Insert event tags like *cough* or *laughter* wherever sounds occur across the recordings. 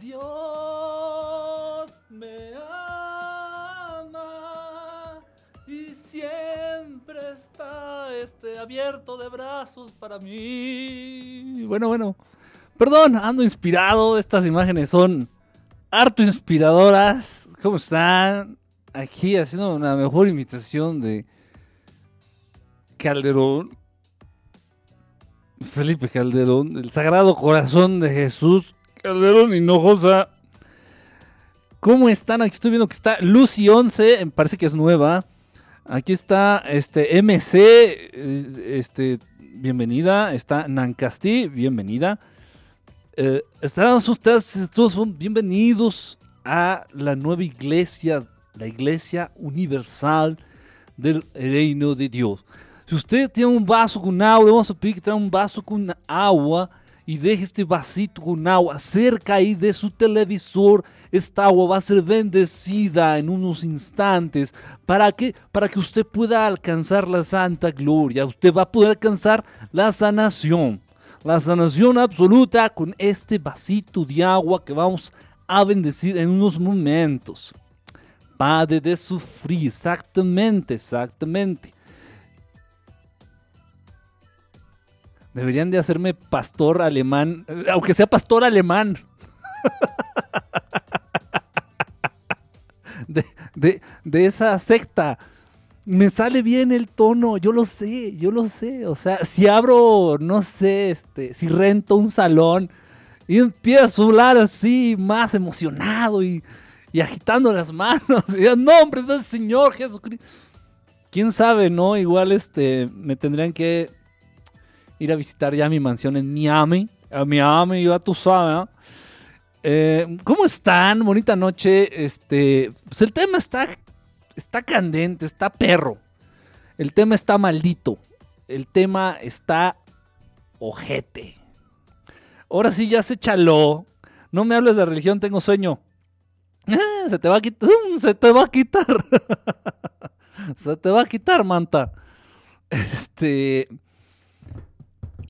Dios me ama y siempre está este abierto de brazos para mí. Bueno, bueno. Perdón, ando inspirado. Estas imágenes son harto inspiradoras. ¿Cómo están? Aquí haciendo una mejor imitación de Calderón. Felipe Calderón, el Sagrado Corazón de Jesús Calderón Hinojosa. ¿Cómo están? Aquí estoy viendo que está Lucy 11, me parece que es nueva. Aquí está este MC, eh, este, bienvenida. Está Nancasti, bienvenida. Eh, están ustedes, todos son bienvenidos a la nueva iglesia, la iglesia universal del reino de Dios. Si usted tiene un vaso con agua, vamos a pedir que traiga un vaso con agua y deje este vasito con agua cerca ahí de su televisor. Esta agua va a ser bendecida en unos instantes. ¿Para que Para que usted pueda alcanzar la santa gloria. Usted va a poder alcanzar la sanación la sanación absoluta con este vasito de agua que vamos a bendecir en unos momentos. Padre de sufrir, exactamente, exactamente. Deberían de hacerme pastor alemán, aunque sea pastor alemán. *laughs* De, de esa secta me sale bien el tono, yo lo sé, yo lo sé. O sea, si abro, no sé, este, si rento un salón y empiezo a hablar así, más emocionado y, agitando las manos, *laughs* y en nombre del Señor Jesucristo. Quién sabe, ¿no? Igual este, me tendrían que ir a visitar ya mi mansión en Miami. A Miami, ya tú sabes, eh, ¿Cómo están? Bonita noche. Este, pues el tema está está candente, está perro. El tema está maldito. El tema está ojete. Ahora sí ya se chaló. No me hables de religión, tengo sueño. Ah, se te va a quitar. Se te va a quitar. *laughs* se te va a quitar, manta. Este.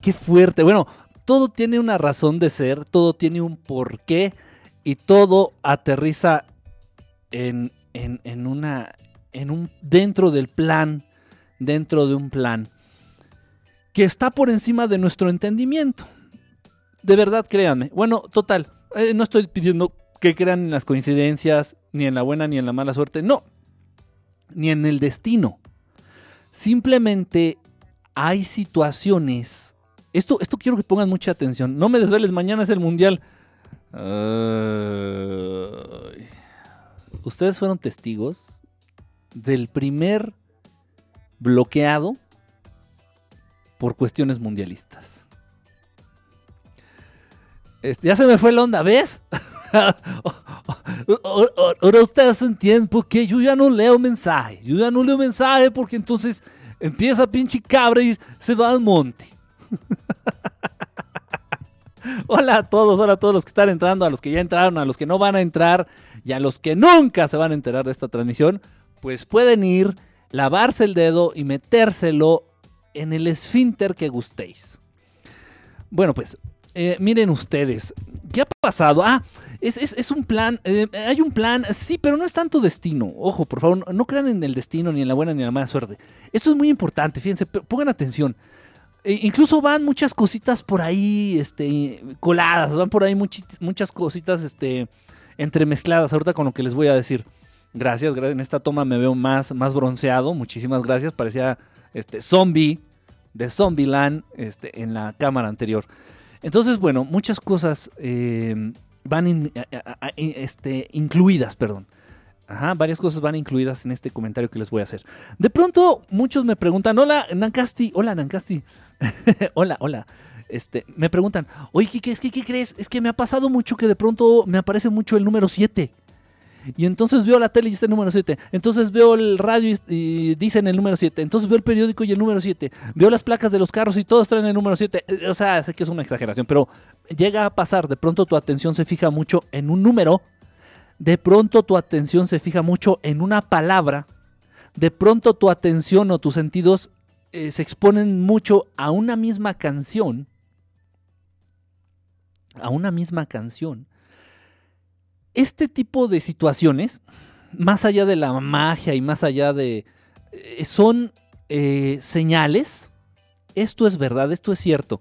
Qué fuerte. Bueno, todo tiene una razón de ser, todo tiene un porqué y todo aterriza en, en, una, en un, dentro del plan, dentro de un plan que está por encima de nuestro entendimiento. De verdad, créanme. Bueno, total, eh, no estoy pidiendo que crean en las coincidencias, ni en la buena ni en la mala suerte, no, ni en el destino. Simplemente hay situaciones. Esto, esto quiero que pongan mucha atención. No me desveles, mañana es el mundial. Ustedes fueron testigos del primer bloqueado por cuestiones mundialistas. Este, ya se me fue la onda, ¿ves? *laughs* Ahora ustedes entienden por qué yo ya no leo mensajes. Yo ya no leo mensajes porque entonces empieza pinche cabra y se va al monte. *laughs* hola a todos, hola a todos los que están entrando, a los que ya entraron, a los que no van a entrar y a los que nunca se van a enterar de esta transmisión pues pueden ir, lavarse el dedo y metérselo en el esfínter que gustéis. Bueno, pues eh, miren ustedes, ¿qué ha pasado? Ah, es, un plan, eh, hay un plan, sí, pero no es tanto destino. Ojo, por favor, no, crean en el destino, ni en la buena ni en la mala suerte. Esto es muy importante, fíjense, pongan atención. E incluso van muchas cositas por ahí, este, coladas, van por ahí muchas cositas, este, entremezcladas, ahorita con lo que les voy a decir. Gracias, en esta toma me veo más, más bronceado. Muchísimas gracias. Parecía este zombie de Zombieland este, en la cámara anterior. Entonces, bueno, muchas cosas eh, van este, incluidas, perdón. Ajá, varias cosas van incluidas en este comentario que les voy a hacer. De pronto, muchos me preguntan, hola, Nancasti, hola, Nancasti, *laughs* hola, hola. Este, me preguntan, oye, ¿qué, qué, ¿qué crees? Es que me ha pasado mucho que de pronto me aparece mucho el número 7. Y entonces veo la tele y está el número 7. Entonces veo el radio y, dicen el número 7. Entonces veo el periódico y el número 7. Veo las placas de los carros y todos traen el número 7. Eh, o sea, sé que es una exageración, pero llega a pasar. De pronto tu atención se fija mucho en un número. De pronto tu atención se fija mucho en una palabra. De pronto tu atención o tus sentidos eh, se exponen mucho a una misma canción. A una misma canción este tipo de situaciones, más allá de la magia y más allá de... eh, son eh, señales. Esto es verdad, esto es cierto.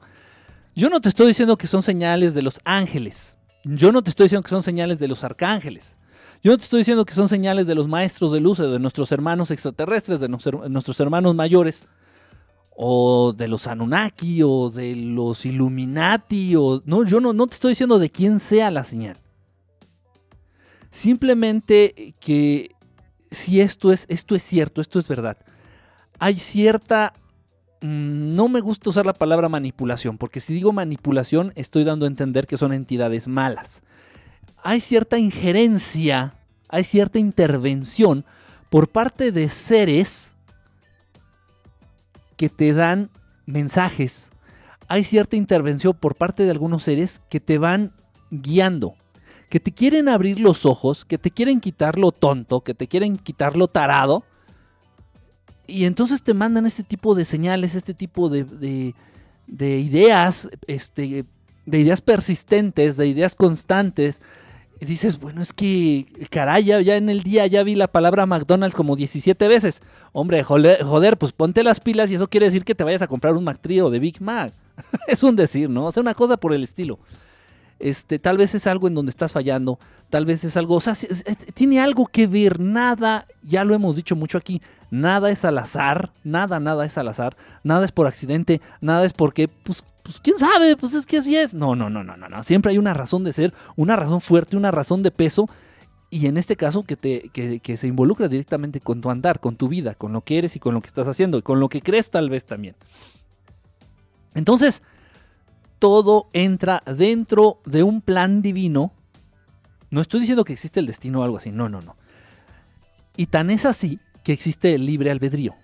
Yo no te estoy diciendo que son señales de los ángeles. Yo no te estoy diciendo que son señales de los arcángeles. Yo no te estoy diciendo que son señales de los maestros de luz, de nuestros hermanos extraterrestres, de nuestros hermanos mayores, o de los Anunnaki, o de los Illuminati, o... No, yo no, no te estoy diciendo de quién sea la señal. Simplemente que si esto es, esto es cierto, esto es verdad, hay cierta... mm, No me gusta usar la palabra manipulación, porque si digo manipulación estoy dando a entender que son entidades malas. Hay cierta injerencia, hay cierta intervención por parte de seres que te dan mensajes. Hay cierta intervención por parte de algunos seres que te van guiando, que te quieren abrir los ojos, que te quieren quitar lo tonto, que te quieren quitar lo tarado. Y entonces te mandan este tipo de señales, este tipo de, de- de ideas, este, de ideas persistentes, de ideas constantes. Y dices, bueno, es que, caray, ya, en el día ya vi la palabra McDonald's como 17 veces. Hombre, joder, joder, pues ponte las pilas y eso quiere decir que te vayas a comprar un McTrio de Big Mac. *laughs* es un decir, ¿no? O sea, una cosa por el estilo. Este, tal vez es algo en donde estás fallando, tal vez es algo, o sea, tiene algo que ver, nada, ya lo hemos dicho mucho aquí, nada es al azar, nada, nada es al azar, nada es por accidente, nada es porque, pues, pues quién sabe, pues es que así es. No, no, no, no, no, no, siempre hay una razón de ser, una razón fuerte, una razón de peso, y en este caso que, te, que, que se involucra directamente con tu andar, con tu vida, con lo que eres y con lo que estás haciendo, y con lo que crees tal vez también. Entonces, todo entra dentro de un plan divino. No estoy diciendo que existe el destino o algo así, no, no, no. Y tan es así que existe el libre albedrío.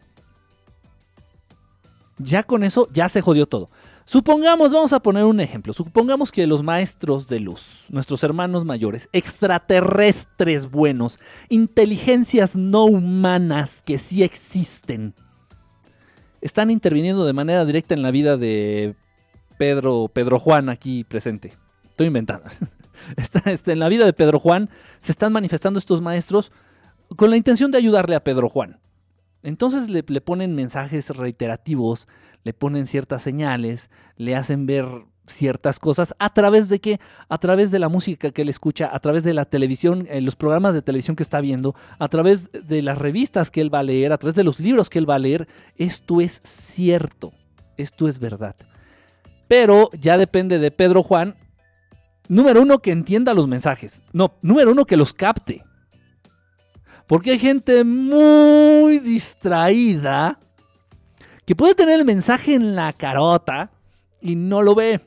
Ya con eso ya se jodió todo. Supongamos, vamos a poner un ejemplo, supongamos que los maestros de luz, nuestros hermanos mayores, extraterrestres buenos, inteligencias no humanas que sí existen, están interviniendo de manera directa en la vida de Pedro, Pedro Juan aquí presente. Estoy inventando. *laughs* Está, está en la vida de Pedro Juan se están manifestando estos maestros con la intención de ayudarle a Pedro Juan. Entonces le, ponen mensajes reiterativos, le ponen ciertas señales, le hacen ver ciertas cosas a través de qué? A través de la música que él escucha, a través de la televisión, eh, los programas de televisión que está viendo, a través de las revistas que él va a leer, a través de los libros que él va a leer. Esto es cierto, esto es verdad. Pero ya depende de Pedro Juan. Número uno, que entienda los mensajes. No, número uno, que los capte. Porque hay gente muy distraída que puede tener el mensaje en la carota y no lo ve.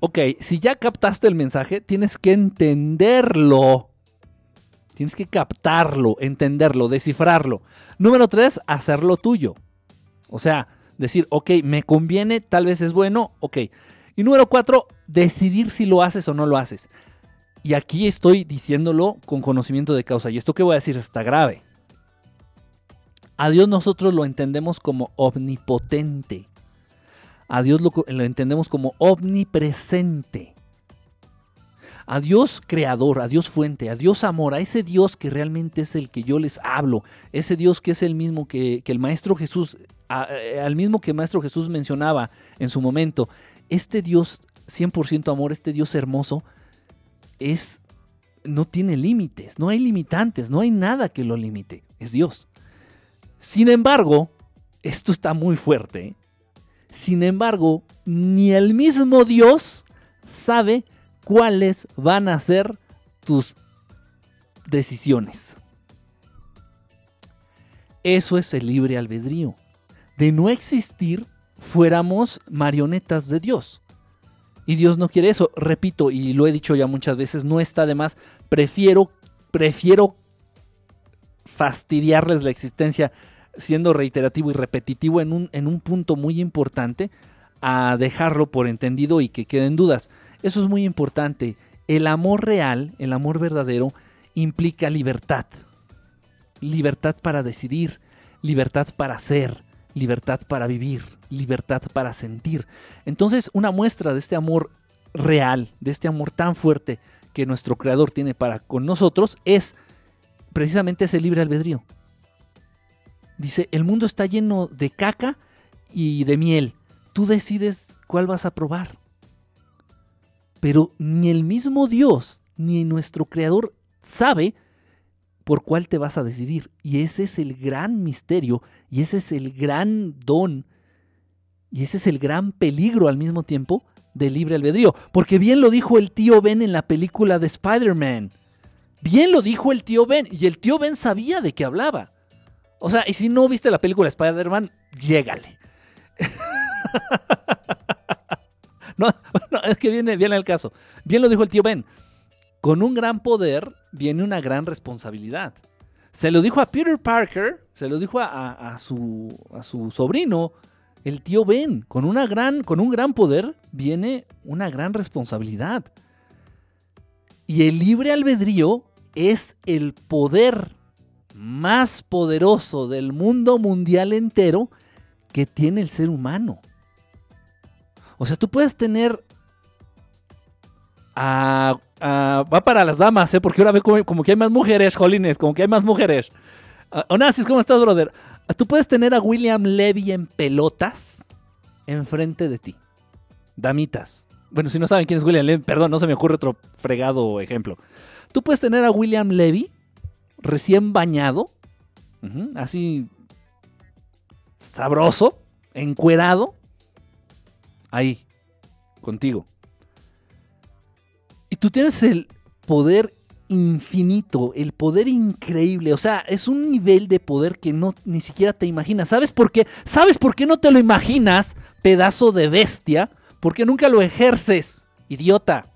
Ok, si ya captaste el mensaje, tienes que entenderlo. Tienes que captarlo, entenderlo, descifrarlo. Número tres, hacerlo tuyo. O sea, decir, ok, me conviene, tal vez es bueno, ok. Y número cuatro, decidir si lo haces o no lo haces. Y aquí estoy diciéndolo con conocimiento de causa. Y esto que voy a decir está grave. A Dios nosotros lo entendemos como omnipotente. A Dios lo, entendemos como omnipresente. A Dios creador, a Dios fuente, a Dios amor, a ese Dios que realmente es el que yo les hablo, ese Dios que es el mismo que, el Maestro Jesús, al mismo que el Maestro Jesús mencionaba en su momento, este Dios 100% amor, este Dios hermoso, es no tiene límites, no hay limitantes, no hay nada que lo limite, es Dios. Sin embargo, esto está muy fuerte. Sin embargo, ni el mismo Dios sabe cuáles van a ser tus decisiones. Eso es el libre albedrío. De no existir, fuéramos marionetas de Dios. Y Dios no quiere eso. Repito, y lo he dicho ya muchas veces, no está de más. Prefiero, prefiero fastidiarles la existencia siendo reiterativo y repetitivo en un, en un punto muy importante a dejarlo por entendido y que queden dudas. Eso es muy importante. El amor real, el amor verdadero, implica libertad. Libertad para decidir, libertad para ser, libertad para vivir, libertad para sentir. Entonces, una muestra de este amor real, de este amor tan fuerte que nuestro creador tiene para con nosotros es precisamente ese libre albedrío. Dice, el mundo está lleno de caca y de miel. Tú decides cuál vas a probar. Pero ni el mismo Dios ni nuestro creador sabe por cuál te vas a decidir. Y ese es el gran misterio y ese es el gran don y ese es el gran peligro al mismo tiempo del libre albedrío. Porque bien lo dijo el tío Ben en la película de Spider-Man. Bien lo dijo el tío Ben. Y el tío Ben sabía de qué hablaba. O sea, y si no viste la película de Spider-Man, llégale. *laughs* *laughs* no, es que viene el caso. Bien lo dijo el tío Ben. Con un gran poder viene una gran responsabilidad. Se lo dijo a Peter Parker, se lo dijo a, su, a su sobrino, el tío Ben. Con, una gran, con un gran poder viene una gran responsabilidad. Y el libre albedrío es el poder más poderoso del mundo mundial entero que tiene el ser humano. O sea, tú puedes tener... va para las damas, ¿eh? porque ahora ve como, que hay más mujeres, jolines, como que hay más mujeres. Uh, Onassis, ¿cómo estás, brother? Tú puedes tener a William Levy en pelotas enfrente de ti. Damitas. Bueno, si no saben quién es William Levy, perdón, no se me ocurre otro fregado ejemplo. Tú puedes tener a William Levy recién bañado, así sabroso, encuerado, ahí, contigo. Tú tienes el poder infinito, el poder increíble, o sea, es un nivel de poder que no ni siquiera te imaginas. ¿Sabes por qué? ¿Sabes por qué no te lo imaginas, pedazo de bestia? Porque nunca lo ejerces, idiota.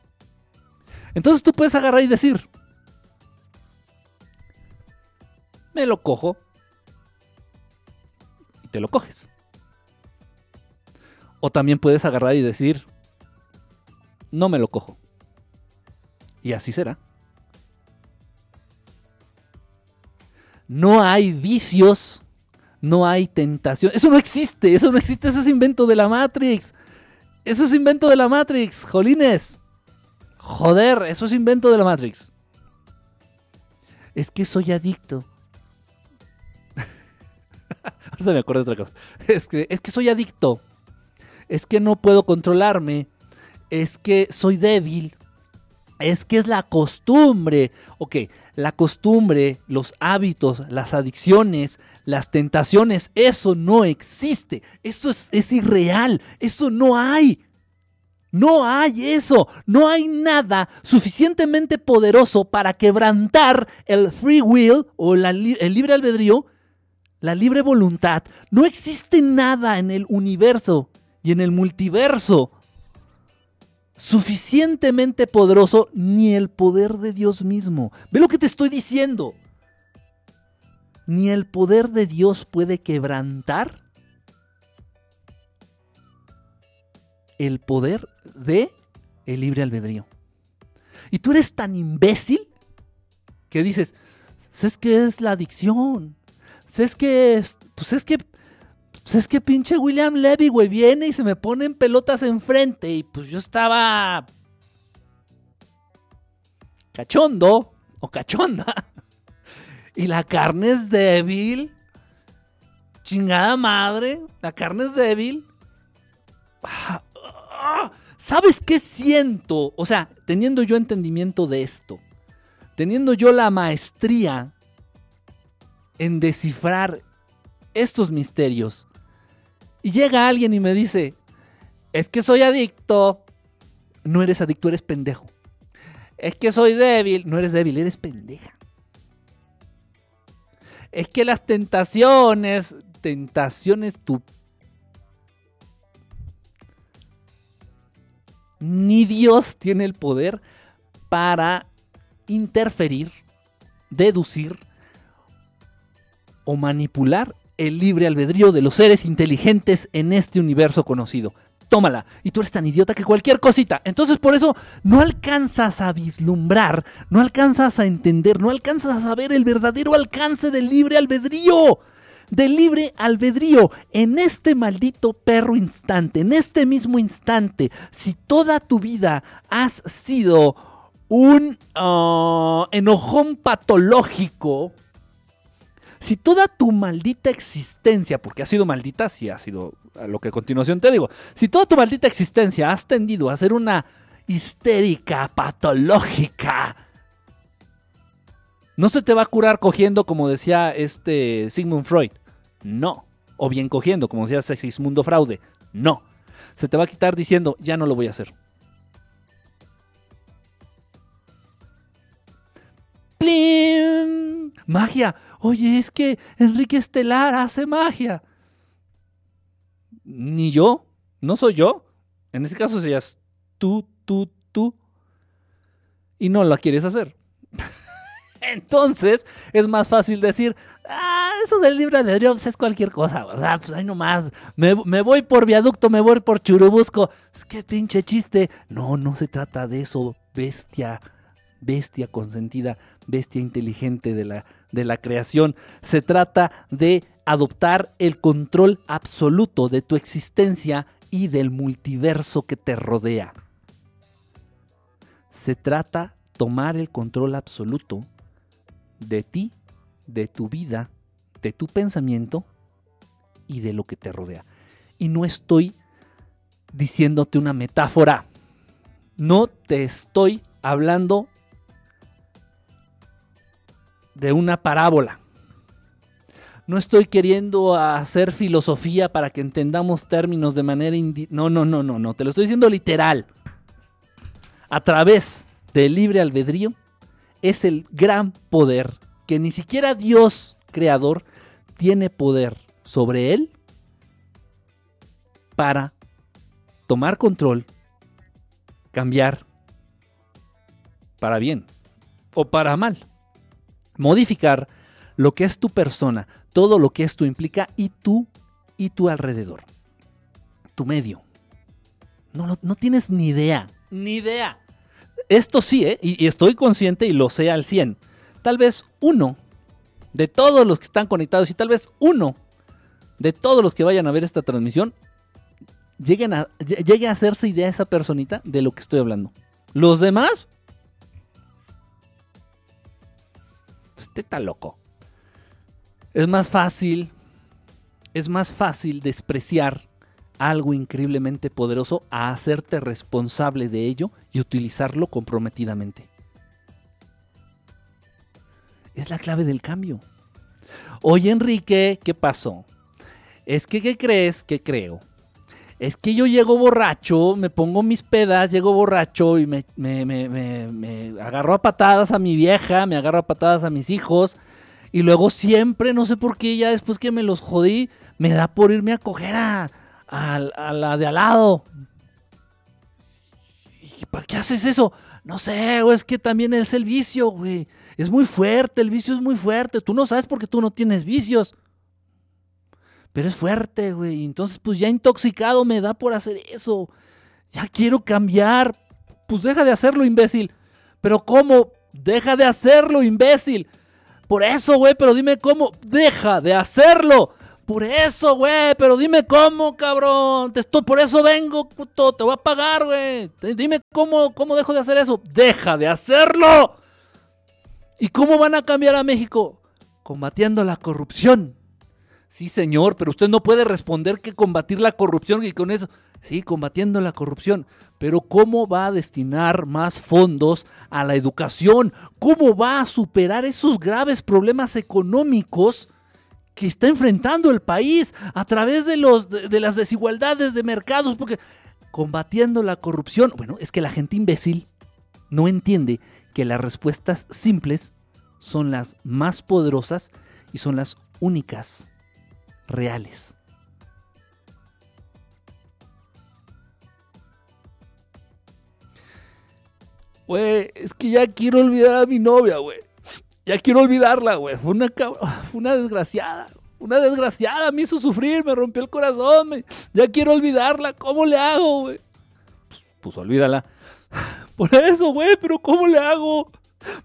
Entonces tú puedes agarrar y decir, me lo cojo y te lo coges. O también puedes agarrar y decir, no me lo cojo. Y así será. No hay vicios, no hay tentación. Eso no existe, eso no existe, eso es invento de la Matrix. Eso es invento de la Matrix, jolines. Joder, eso es invento de la Matrix. Es que soy adicto. *laughs* Ahorita me acuerdo de otra cosa. Es que, es que soy adicto. Es que no puedo controlarme. Es que soy débil. Es que es la costumbre. Ok, la costumbre, los hábitos, las adicciones, las tentaciones, eso no existe. Eso es, irreal. Eso no hay. No hay eso, no hay nada suficientemente poderoso para quebrantar el free will o el libre albedrío la libre voluntad, no existe nada en el universo y en el multiverso suficientemente poderoso ni el poder de Dios mismo. Ve lo que te estoy diciendo. Ni el poder de Dios puede quebrantar el poder de el libre albedrío. Y tú eres tan imbécil que dices, ¿sabes qué es la adicción? Es que, pues es que, pues es que pinche William Levy, güey, viene y se me ponen pelotas enfrente y pues yo estaba cachondo o cachonda *laughs* y la carne es débil. Chingada madre, la carne es débil. ¿Sabes qué siento? O sea, teniendo yo entendimiento de esto, teniendo yo la maestría en descifrar estos misterios. Y llega alguien y me dice, es que soy adicto. No eres adicto, eres pendejo. Es que soy débil. No eres débil, eres pendeja. Es que las tentaciones, tentaciones tu... Ni Dios tiene el poder para interferir, deducir o manipular el libre albedrío de los seres inteligentes en este universo conocido. Tómala. Y tú eres tan idiota que cualquier cosita. Entonces por eso no alcanzas a vislumbrar, no alcanzas a entender, no alcanzas a saber el verdadero alcance del libre albedrío. Del libre albedrío. En este maldito perro instante, en este mismo instante, si toda tu vida has sido un ah, enojón patológico, si toda tu maldita existencia, porque ha sido maldita, sí ha sido lo que a continuación te digo, si toda tu maldita existencia has tendido a ser una histérica patológica, no se te va a curar cogiendo como decía este Sigmund Freud, no, o bien cogiendo como decía Sexismundo Fraude, no, se te va a quitar diciendo ya no lo voy a hacer. ¡Plim! Magia. Oye, es que Enrique Estelar hace magia. Ni yo. No soy yo. En ese caso serías tú, tú, tú. Y no la quieres hacer. *laughs* Entonces es más fácil decir, ah, eso del libre de Dios es cualquier cosa. O sea, pues ahí nomás, me, me voy por viaducto, me voy por churubusco. Es que pinche chiste. No, no se trata de eso, bestia bestia consentida, bestia inteligente de la, de la creación. Se trata de adoptar el control absoluto de tu existencia y del multiverso que te rodea. Se trata tomar el control absoluto de ti, de tu vida, de tu pensamiento y de lo que te rodea. Y no estoy diciéndote una metáfora. No te estoy hablando de una parábola. No estoy queriendo hacer filosofía para que entendamos términos de manera... No, no, no, no, no. Te lo estoy diciendo literal. A través del libre albedrío es el gran poder que ni siquiera Dios creador tiene poder sobre él para tomar control, cambiar para bien o para mal modificar lo que es tu persona, todo lo que esto implica y tú y tu alrededor, tu medio. No, no, tienes ni idea, ni idea. Esto sí, ¿eh? y, estoy consciente y lo sé al 100. Tal vez uno de todos los que están conectados y tal vez uno de todos los que vayan a ver esta transmisión lleguen a, llegue a hacerse idea esa personita de lo que estoy hablando. Los demás, Este está loco. Es más fácil, es más fácil despreciar algo increíblemente poderoso a hacerte responsable de ello y utilizarlo comprometidamente. Es la clave del cambio. Oye Enrique, ¿qué pasó? Es que, ¿qué crees? ¿Qué creo? Es que yo llego borracho, me pongo mis pedas, llego borracho y me, me, agarro a patadas a mi vieja, me agarro a patadas a mis hijos. Y luego siempre, no sé por qué, ya después que me los jodí, me da por irme a coger a, la de al lado. ¿Y para qué haces eso? No sé, güey, es que también es el vicio, güey. Es muy fuerte, el vicio es muy fuerte. Tú no sabes porque tú no tienes vicios. Pero es fuerte, güey. Entonces, pues ya intoxicado me da por hacer eso. Ya quiero cambiar. Pues deja de hacerlo, imbécil. Pero ¿cómo? Deja de hacerlo, imbécil. Por eso, güey, pero dime cómo. Deja de hacerlo. Por eso, güey, pero dime cómo, cabrón. Te por eso vengo, puto. Te voy a pagar, güey. Dime cómo, cómo dejo de hacer eso. Deja de hacerlo. ¿Y cómo van a cambiar a México? Combatiendo la corrupción. Sí, señor, pero usted no puede responder que combatir la corrupción y con eso, sí, combatiendo la corrupción, pero ¿cómo va a destinar más fondos a la educación? ¿Cómo va a superar esos graves problemas económicos que está enfrentando el país a través de, los, de, las desigualdades de mercados? Porque combatiendo la corrupción, bueno, es que la gente imbécil no entiende que las respuestas simples son las más poderosas y son las únicas reales. Güey, es que ya quiero olvidar a mi novia, güey. Ya quiero olvidarla, güey. Fue una, *laughs* fue una desgraciada. Una desgraciada me hizo sufrir, me rompió el corazón. Ya quiero olvidarla. ¿Cómo le hago, güey? Pues, pues olvídala. *laughs* Por eso, güey, pero ¿cómo le hago?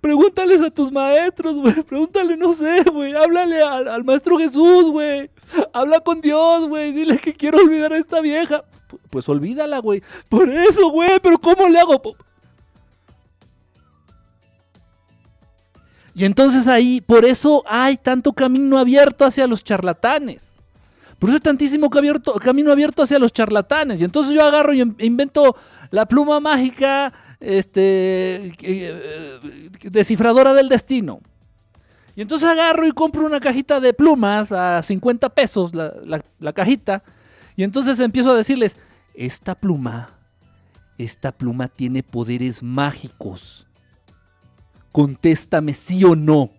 Pregúntales a tus maestros, güey. Pregúntale, no sé, güey. Háblale al, maestro Jesús, güey. Habla con Dios, güey. Dile que quiero olvidar a esta vieja. Pues olvídala, güey. Por eso, güey. Pero ¿cómo le hago? Y entonces ahí, por eso hay tanto camino abierto hacia los charlatanes. Por eso hay tantísimo camino abierto hacia los charlatanes. Y entonces yo agarro y invento la pluma mágica este, eh, descifradora del destino. Y entonces agarro y compro una cajita de plumas a 50 pesos la, cajita. Y entonces empiezo a decirles, esta pluma, esta pluma tiene poderes mágicos. Contéstame sí o no.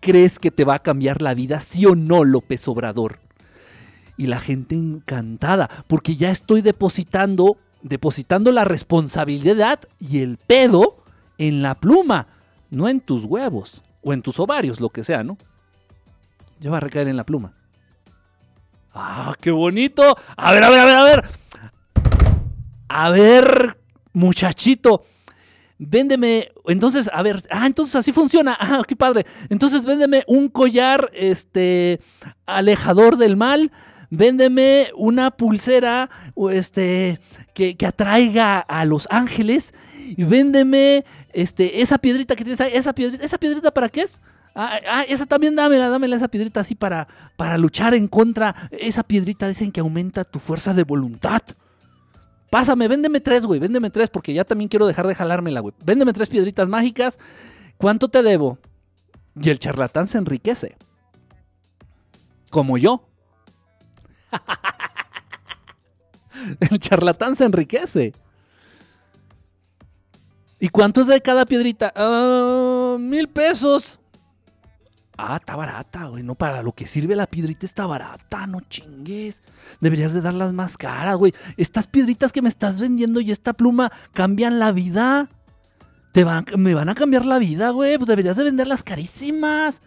¿Crees que te va a cambiar la vida? Sí o no, López Obrador. Y la gente encantada, porque ya estoy depositando, depositando la responsabilidad y el pedo en la pluma, no en tus huevos o en tus ovarios, lo que sea, ¿no? Ya va a recaer en la pluma. ¡Ah, qué bonito! A ver, a ver, a ver, a ver. A ver, muchachito véndeme, entonces, a ver, ah, entonces así funciona, ah, qué padre. Entonces véndeme un collar, este, alejador del mal, véndeme una pulsera, este, que, atraiga a los ángeles, y véndeme, este, esa piedrita que tienes ahí, esa piedrita, ¿esa piedrita para qué es? Ah, ah, esa también dámela, dámela esa piedrita así para, para luchar en contra. Esa piedrita dicen que aumenta tu fuerza de voluntad. Pásame, véndeme tres, güey, véndeme tres, porque ya también quiero dejar de jalármela, güey. Véndeme tres piedritas mágicas. ¿Cuánto te debo? Y el charlatán se enriquece. Como yo. *laughs* el charlatán se enriquece. ¿Y cuánto es de cada piedrita? Ah, mil pesos. Ah, está barata, güey. No, para lo que sirve la piedrita está barata, no chingues. Deberías de darlas más caras, güey. Estas piedritas que me estás vendiendo y esta pluma cambian la vida. Te van, me van a cambiar la vida, güey. Pues deberías de venderlas carísimas.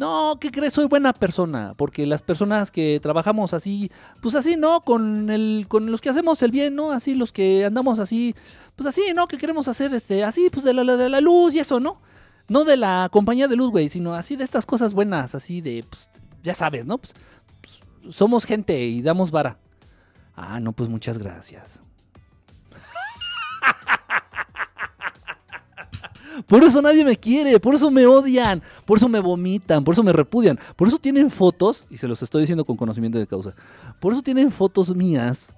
No, ¿qué crees? Soy buena persona. Porque las personas que trabajamos así, pues así, ¿no? Con, el, con los que hacemos el bien, ¿no? Así, los que andamos así, pues así, ¿no? Que queremos hacer este, así, pues de la, de la luz y eso, ¿no? No de la compañía de luz, güey, sino así de estas cosas buenas, así de, pues, ya sabes, ¿no? Pues, pues, somos gente y damos vara. Ah, no, pues muchas gracias. Por eso nadie me quiere, por eso me odian, por eso me vomitan, por eso me repudian, por eso tienen fotos, y se los estoy diciendo con conocimiento de causa, por eso tienen fotos mías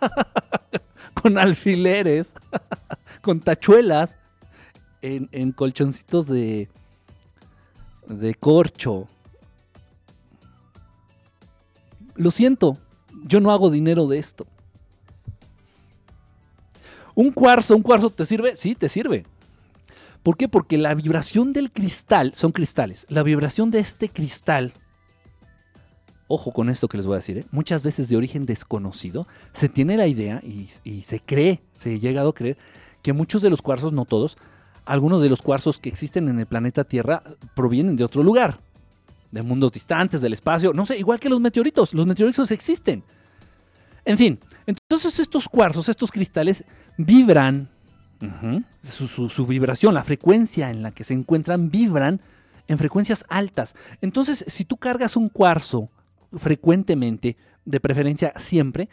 *laughs* con alfileres, *laughs* con tachuelas, en, colchoncitos de, de corcho. Lo siento, yo no hago dinero de esto. Un cuarzo, un cuarzo te sirve, sí, te sirve. ¿Por qué? Porque la vibración del cristal, son cristales, la vibración de este cristal, ojo con esto que les voy a decir, ¿eh? muchas veces de origen desconocido, se tiene la idea y, y se cree, se ha llegado a creer que muchos de los cuarzos, no todos, algunos de los cuarzos que existen en el planeta Tierra provienen de otro lugar, de mundos distantes, del espacio, no sé, igual que los meteoritos, los meteoritos existen. En fin, entonces estos cuarzos, estos cristales vibran, su, vibración, la frecuencia en la que se encuentran, vibran en frecuencias altas. Entonces, si tú cargas un cuarzo frecuentemente, de preferencia siempre,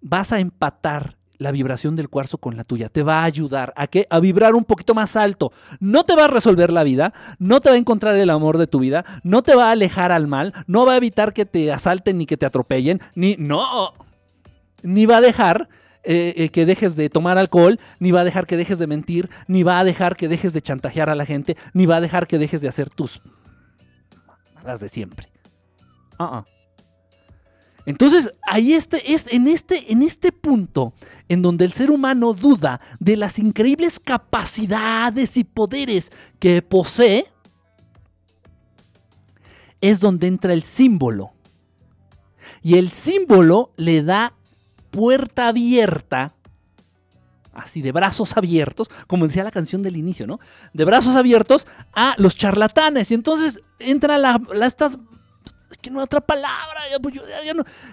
vas a empatar la vibración del cuarzo con la tuya. Te va a ayudar a que a vibrar un poquito más alto. No te va a resolver la vida, no te va a encontrar el amor de tu vida, no te va a alejar al mal, no va a evitar que te asalten ni que te atropellen, ni no, ni va a dejar eh, eh, que dejes de tomar alcohol, ni va a dejar que dejes de mentir, ni va a dejar que dejes de chantajear a la gente, ni va a dejar que dejes de hacer tus las de siempre. Uh entonces, ahí este, es, en, este, en este punto en donde el ser humano duda de las increíbles capacidades y poderes que posee, es donde entra el símbolo. Y el símbolo le da puerta abierta, así de brazos abiertos, como decía la canción del inicio, ¿no? De brazos abiertos a los charlatanes. Y entonces entra la, estas es que no otra palabra. Pues,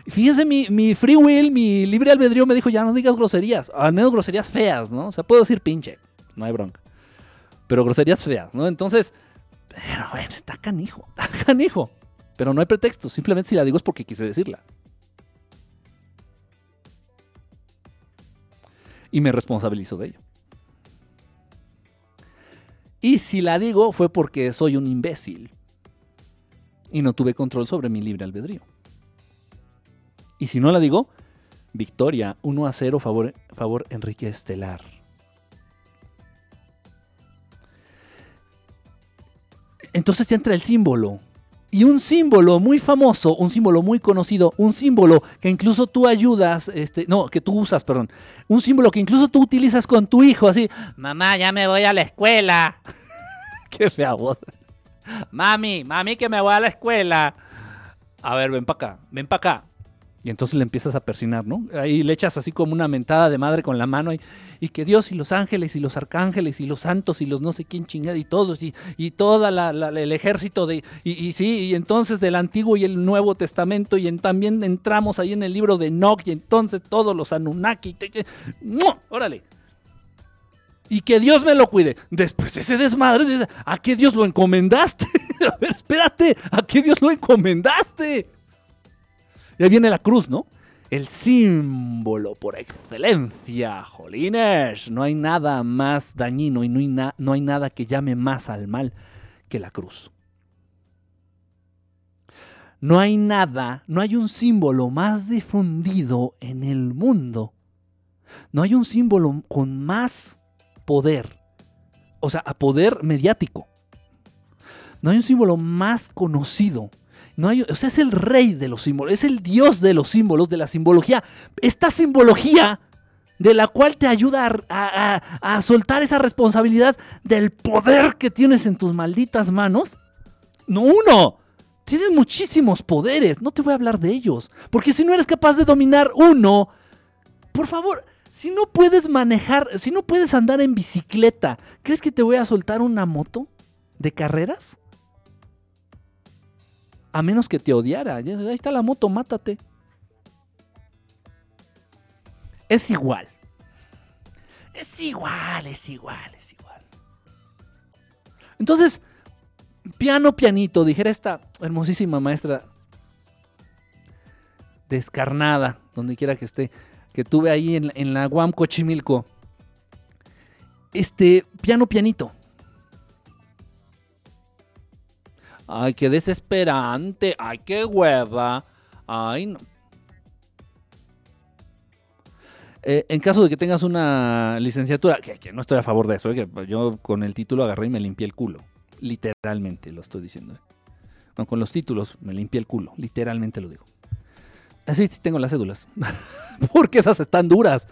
Fíjense, mi, free will, mi libre albedrío me dijo, ya no digas groserías, al menos groserías feas, ¿no? O sea, puedo decir pinche, no hay bronca. Pero groserías feas, ¿no? Entonces, pero está canijo, *laughs* está canijo. Pero no hay pretexto, simplemente si la digo es porque quise decirla. Y me responsabilizo de ello. Y si la digo fue porque soy un imbécil. Y no tuve control sobre mi libre albedrío. Y si no la digo, victoria 1 a 0 favor, favor Enrique Estelar. Entonces entra el símbolo. Y un símbolo muy famoso, un símbolo muy conocido, un símbolo que incluso tú ayudas, este, no, que tú usas, perdón, un símbolo que incluso tú utilizas con tu hijo, así, mamá, ya me voy a la escuela. *laughs* Qué fea voz. Mami, mami, que me voy a la escuela. A ver, ven para acá, ven para acá. Y entonces le empiezas a persinar, ¿no? Ahí le echas así como una mentada de madre con la mano y, y que Dios y los ángeles y los arcángeles y los santos y los no sé quién chingada y todos y, y todo el ejército de... Y, sí, y entonces del Antiguo y el Nuevo Testamento y también entramos ahí en el libro de Enoch y entonces todos los Anunnaki. ¡Órale! Y que Dios me lo cuide. Después ese desmadre, ¿a qué Dios lo encomendaste? *laughs* a ver, espérate, ¿a qué Dios lo encomendaste? Ya viene la cruz, ¿no? El símbolo por excelencia, jolines. No hay nada más dañino y no hay, no hay nada que llame más al mal que la cruz. No hay nada, no hay un símbolo más difundido en el mundo. No hay un símbolo con más poder. O sea, a poder mediático. No hay un símbolo más conocido no hay, o sea, es el rey de los símbolos, es el dios de los símbolos, de la simbología. Esta simbología de la cual te ayuda a, soltar esa responsabilidad del poder que tienes en tus malditas manos. No uno, tienes muchísimos poderes, no te voy a hablar de ellos, porque si no eres capaz de dominar uno, por favor, si no puedes manejar, si no puedes andar en bicicleta, ¿crees que te voy a soltar una moto de carreras? A menos que te odiara. Ahí está la moto, mátate. Es igual. Es igual, es igual, es igual. Entonces, piano, pianito, dijera esta hermosísima maestra descarnada, donde quiera que esté, que tuve ahí en, la Guam Cochimilco. Este, piano, pianito. Ay, qué desesperante. Ay, qué hueva. Ay, no. Eh, en caso de que tengas una licenciatura, que, no estoy a favor de eso, eh, que yo con el título agarré y me limpié el culo. Literalmente lo estoy diciendo. Eh. con los títulos me limpié el culo. Literalmente lo digo. Así sí tengo las cédulas. *laughs* Porque esas están duras.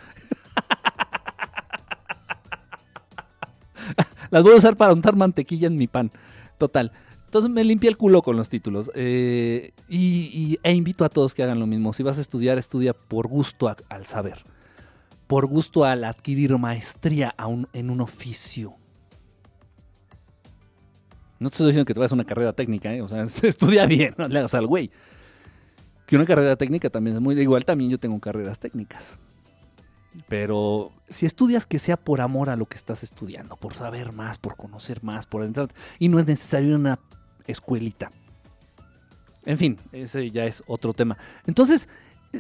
*laughs* las voy a usar para untar mantequilla en mi pan. Total. Entonces me limpié el culo con los títulos. Eh, y, e invito a todos que hagan lo mismo. Si vas a estudiar, estudia por gusto al saber. Por gusto al adquirir maestría en un oficio. No te estoy diciendo que te vayas a una carrera técnica, ¿eh? o sea, *laughs* estudia bien, no le hagas al güey. Que una carrera técnica también es muy igual, también yo tengo carreras técnicas. Pero si estudias que sea por amor a lo que estás estudiando, por saber más, por conocer más, por entrar, y no es necesario una escuelita. En fin, ese ya es otro tema. Entonces,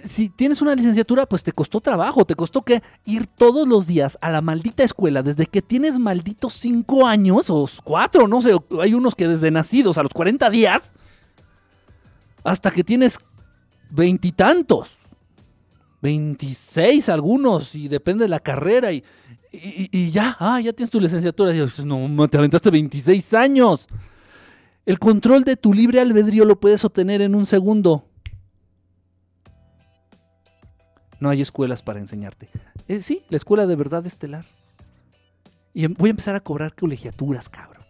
si tienes una licenciatura, pues te costó trabajo, te costó que ir todos los días a la maldita escuela desde que tienes malditos cinco años o cuatro, no sé, hay unos que desde nacidos a los 40 días hasta que tienes veintitantos, veintiséis algunos y depende de la carrera y, y, ya, ah, ya tienes tu licenciatura. Y no, te aventaste 26 años. El control de tu libre albedrío lo puedes obtener en un segundo. No hay escuelas para enseñarte. Eh, sí, la escuela de verdad estelar. Y em, voy a empezar a cobrar colegiaturas, cabrón.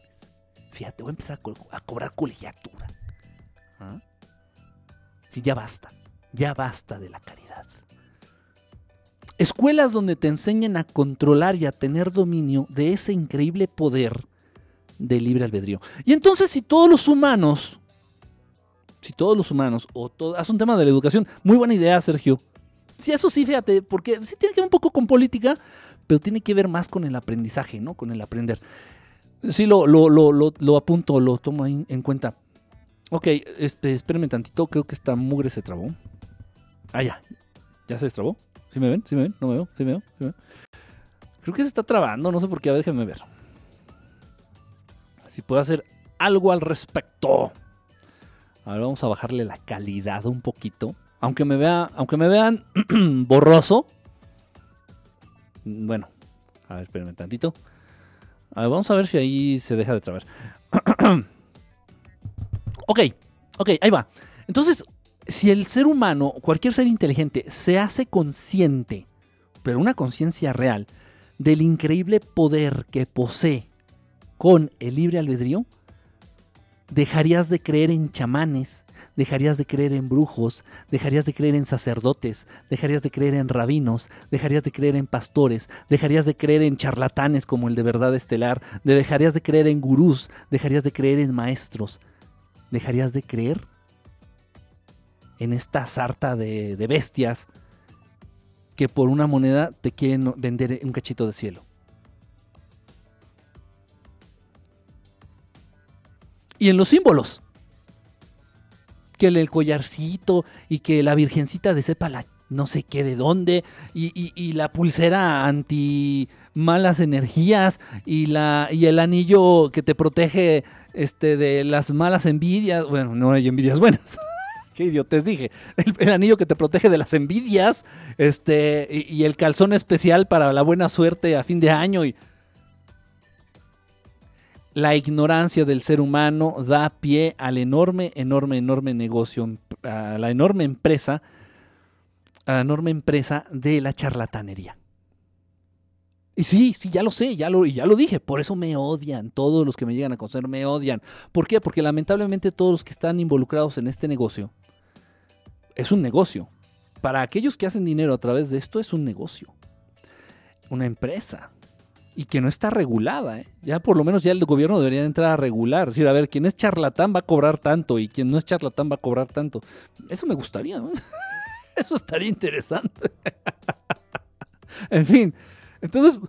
Fíjate, voy a empezar a, cobrar colegiatura. ¿Ah? Y ya basta. Ya basta de la caridad. Escuelas donde te enseñen a controlar y a tener dominio de ese increíble poder de libre albedrío. Y entonces si todos los humanos, si todos los humanos, o todo, haz un tema de la educación, muy buena idea, Sergio. Sí, eso sí, fíjate, porque sí tiene que ver un poco con política, pero tiene que ver más con el aprendizaje, ¿no? Con el aprender. Sí, lo, lo, lo, lo, apunto, lo tomo ahí en cuenta. Ok, este, espérenme tantito, creo que esta mugre se trabó. Ah, ya. ¿Ya se destrabó? ¿Sí me ven? ¿Sí me ven? ¿No me veo? ¿Sí me veo? ¿Sí me veo? Creo que se está trabando, no sé por qué, a ver, déjenme ver. Si puedo hacer algo al respecto. A ver, vamos a bajarle la calidad un poquito. Aunque me, vea, aunque me vean *clears throat* borroso. Bueno, a ver, espérenme tantito. A ver, vamos a ver si ahí se deja de trabar. *clears throat* ok, ok, ahí va. Entonces, si el ser humano, cualquier ser inteligente, se hace consciente, pero una conciencia real, del increíble poder que posee con el libre albedrío, dejarías de creer en chamanes, dejarías de creer en brujos, dejarías de creer en sacerdotes, dejarías de creer en rabinos, dejarías de creer en pastores, dejarías de creer en charlatanes como el de verdad estelar, dejarías de creer en gurús, dejarías de creer en maestros, dejarías de creer en esta sarta de, bestias que por una moneda te quieren vender un cachito de cielo. Y en los símbolos. Que el, collarcito y que la virgencita de sepa la no sé qué de dónde y, la pulsera anti malas energías y la y el anillo que te protege este de las malas envidias. Bueno no hay envidias buenas. *laughs* Qué idiotes dije. El, anillo que te protege de las envidias este y, y, el calzón especial para la buena suerte a fin de año y la ignorancia del ser humano da pie al enorme, enorme, enorme negocio, a la enorme empresa, a la enorme empresa de la charlatanería. Y sí, sí, ya lo sé, ya lo, ya lo dije, por eso me odian, todos los que me llegan a conocer me odian. ¿Por qué? Porque lamentablemente todos los que están involucrados en este negocio, es un negocio. Para aquellos que hacen dinero a través de esto, es un negocio. Una empresa y que no está regulada. ¿eh? Ya por lo menos ya el gobierno debería entrar a regular. Es decir, a ver, quien es charlatán va a cobrar tanto y quien no es charlatán va a cobrar tanto. Eso me gustaría. *laughs* Eso estaría interesante. *laughs* en fin. Entonces,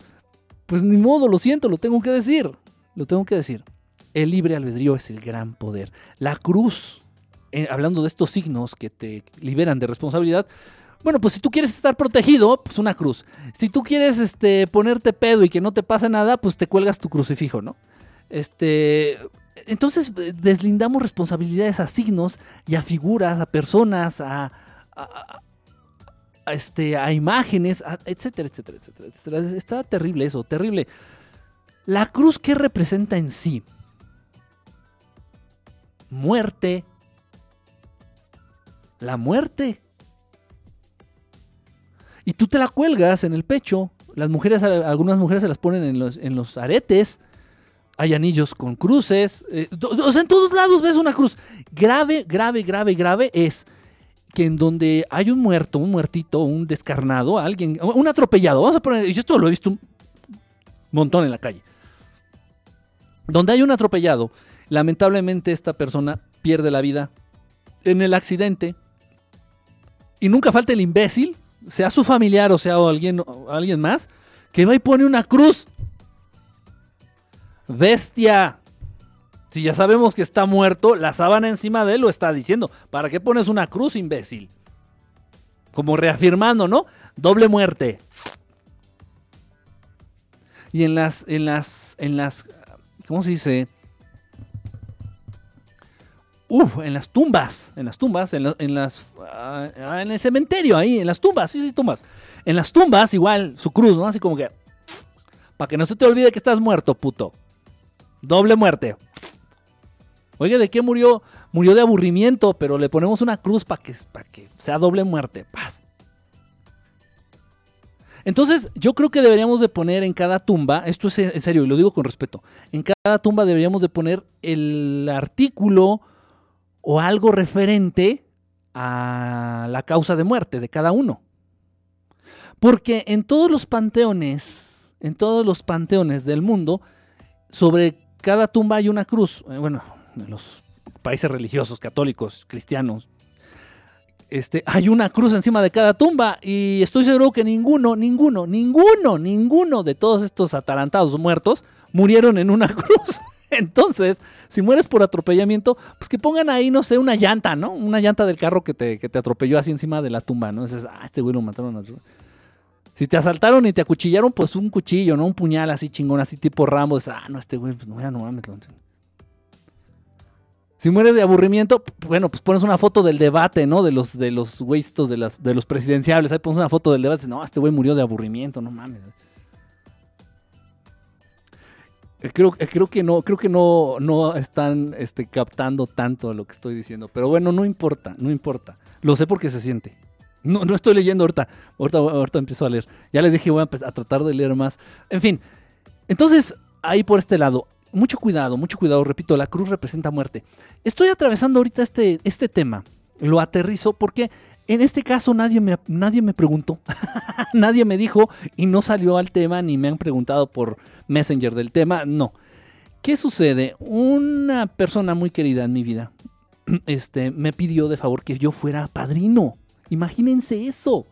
pues ni modo, lo siento, lo tengo que decir. Lo tengo que decir. El libre albedrío es el gran poder. La cruz, eh, hablando de estos signos que te liberan de responsabilidad, bueno, pues si tú quieres estar protegido, pues una cruz. Si tú quieres este, ponerte pedo y que no te pase nada, pues te cuelgas tu crucifijo, ¿no? Este, entonces deslindamos responsabilidades a signos y a figuras, a personas, a, este, a imágenes, etcétera, etcétera, etcétera, etcétera. Está terrible eso, terrible. La cruz, ¿qué representa en sí? Muerte. La muerte y tú te la cuelgas en el pecho. Las mujeres, algunas mujeres se las ponen en los, en los aretes. Hay anillos con cruces. Eh, o sea, en todos lados ves una cruz. Grave, grave, grave, grave es que en donde hay un muerto, un muertito, un descarnado, alguien, un atropellado, vamos a poner, yo esto lo he visto un montón en la calle. Donde hay un atropellado, lamentablemente esta persona pierde la vida en el accidente. Y nunca falta el imbécil sea su familiar o sea alguien, alguien más, que va y pone una cruz. Bestia. Si ya sabemos que está muerto, la sábana encima de él lo está diciendo. ¿Para qué pones una cruz, imbécil? Como reafirmando, ¿no? Doble muerte. Y en las, en las, en las, ¿cómo se dice? Uf, en las tumbas, en las tumbas, en, las, ah, en el cementerio ahí, en las tumbas, sí, sí, tumbas. En las tumbas igual, su cruz, ¿no? Así como que, para que no se te olvide que estás muerto, puto. Doble muerte. Oye, ¿de qué murió? Murió de aburrimiento, pero le ponemos una cruz para que, que sea doble muerte. Paz. Entonces, yo creo que deberíamos de poner en cada tumba, esto es en serio y lo digo con respeto, en cada tumba deberíamos de poner el artículo o algo referente a la causa de muerte de cada uno. Porque en todos los panteones, en todos los panteones del mundo, sobre cada tumba hay una cruz. Eh, bueno, en los países religiosos, católicos, cristianos, este, hay una cruz encima de cada tumba y estoy seguro que ninguno, ninguno, ninguno, ninguno de todos estos atarantados muertos murieron en una *laughs* cruz. *laughs* Entonces, si mueres por atropellamiento, pues que pongan ahí, no sé, una llanta, ¿no? Una llanta del carro que te, que te atropelló así encima de la tumba, ¿no? Dices, ah, este güey lo mataron. Si te asaltaron y te acuchillaron, pues un cuchillo, ¿no? Un puñal así chingón, así tipo Rambo. Dices, ah, no, este güey, pues no, ya no mames. Si mueres de aburrimiento, bueno, pues pones una foto del debate, ¿no? De los de los güeyes de, las, de los presidenciables. Ahí pones una foto del debate. No, este güey murió de aburrimiento, no mames. Eh, creo, eh, creo que no, creo que no, no están este, captando tanto lo que estoy diciendo. Pero bueno, no importa, no importa. Lo sé porque se siente. No, no estoy leyendo ahorita. ahorita. Ahorita empiezo a leer. Ya les dije, voy a, a tratar de leer más. En fin. Entonces, ahí por este lado mucho cuidado, mucho cuidado. Repito, la cruz representa muerte. Estoy atravesando ahorita este, este tema. Lo aterrizo porque en este caso nadie me, nadie me preguntó, *laughs* nadie me dijo y no salió al tema ni me han preguntado por Messenger del tema. No. ¿Qué sucede? Una persona muy querida en mi vida *clears throat* este, me pidió de favor que yo fuera padrino. Imagínense eso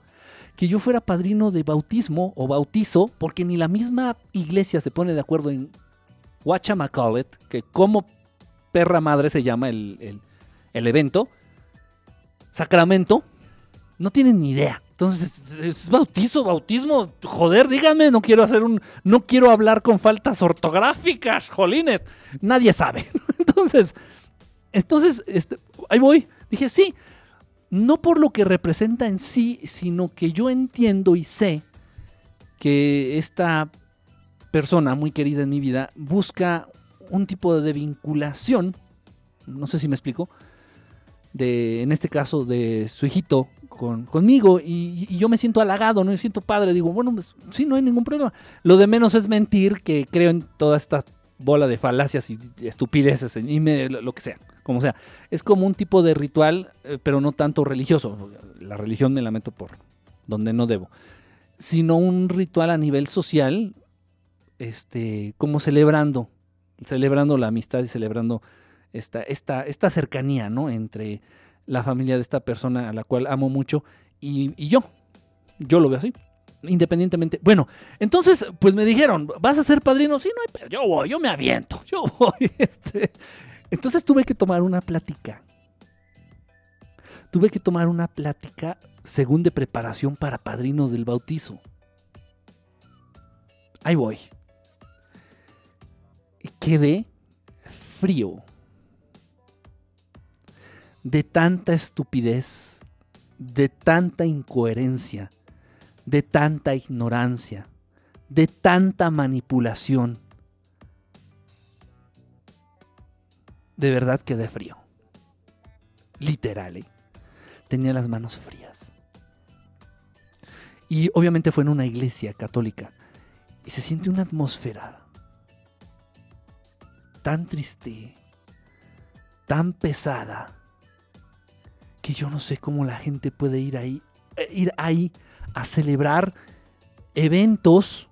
que yo fuera padrino de bautismo o bautizo, porque ni la misma iglesia se pone de acuerdo en Whatchamacallit, que como perra madre se llama el, evento, Sacramento, no tienen ni idea. Entonces, es bautizo, bautismo, joder, díganme, no quiero hacer un, no quiero hablar con faltas ortográficas, jolines, nadie sabe. *laughs* Entonces, entonces, este, ahí voy, dije, sí, no por lo que representa en sí, sino que yo entiendo y sé que esta persona muy querida en mi vida busca un tipo de vinculación, no sé si me explico, de, en este caso de su hijito con, conmigo y, yo me siento halagado, no me siento padre, digo, bueno, pues sí, no hay ningún problema. Lo de menos es mentir, que creo en toda esta bola de falacias y estupideces y me, lo que sea, como sea. Es como un tipo de ritual, eh, pero no tanto religioso. La religión me la meto por donde no debo. Sino un ritual a nivel social este, como celebrando, celebrando la amistad y celebrando esta, esta, esta cercanía, ¿no? Entre la familia de esta persona a la cual amo mucho y, yo. Yo lo veo así independientemente. Bueno, entonces, pues me dijeron, ¿vas a ser padrino? Sí, no hay pero yo voy, yo me aviento, yo *laughs* voy. Este. Entonces tuve que tomar una plática. Tuve que tomar una plática según de preparación para padrinos del bautizo. Ahí voy quedé frío de tanta estupidez, de tanta incoherencia, de tanta ignorancia, de tanta manipulación. De verdad quedé frío. Literal, ¿eh? tenía las manos frías. Y obviamente fue en una iglesia católica. Y se siente una atmósfera tan triste, tan pesada, que yo no sé cómo la gente puede ir ahí, eh, ir ahí a celebrar eventos,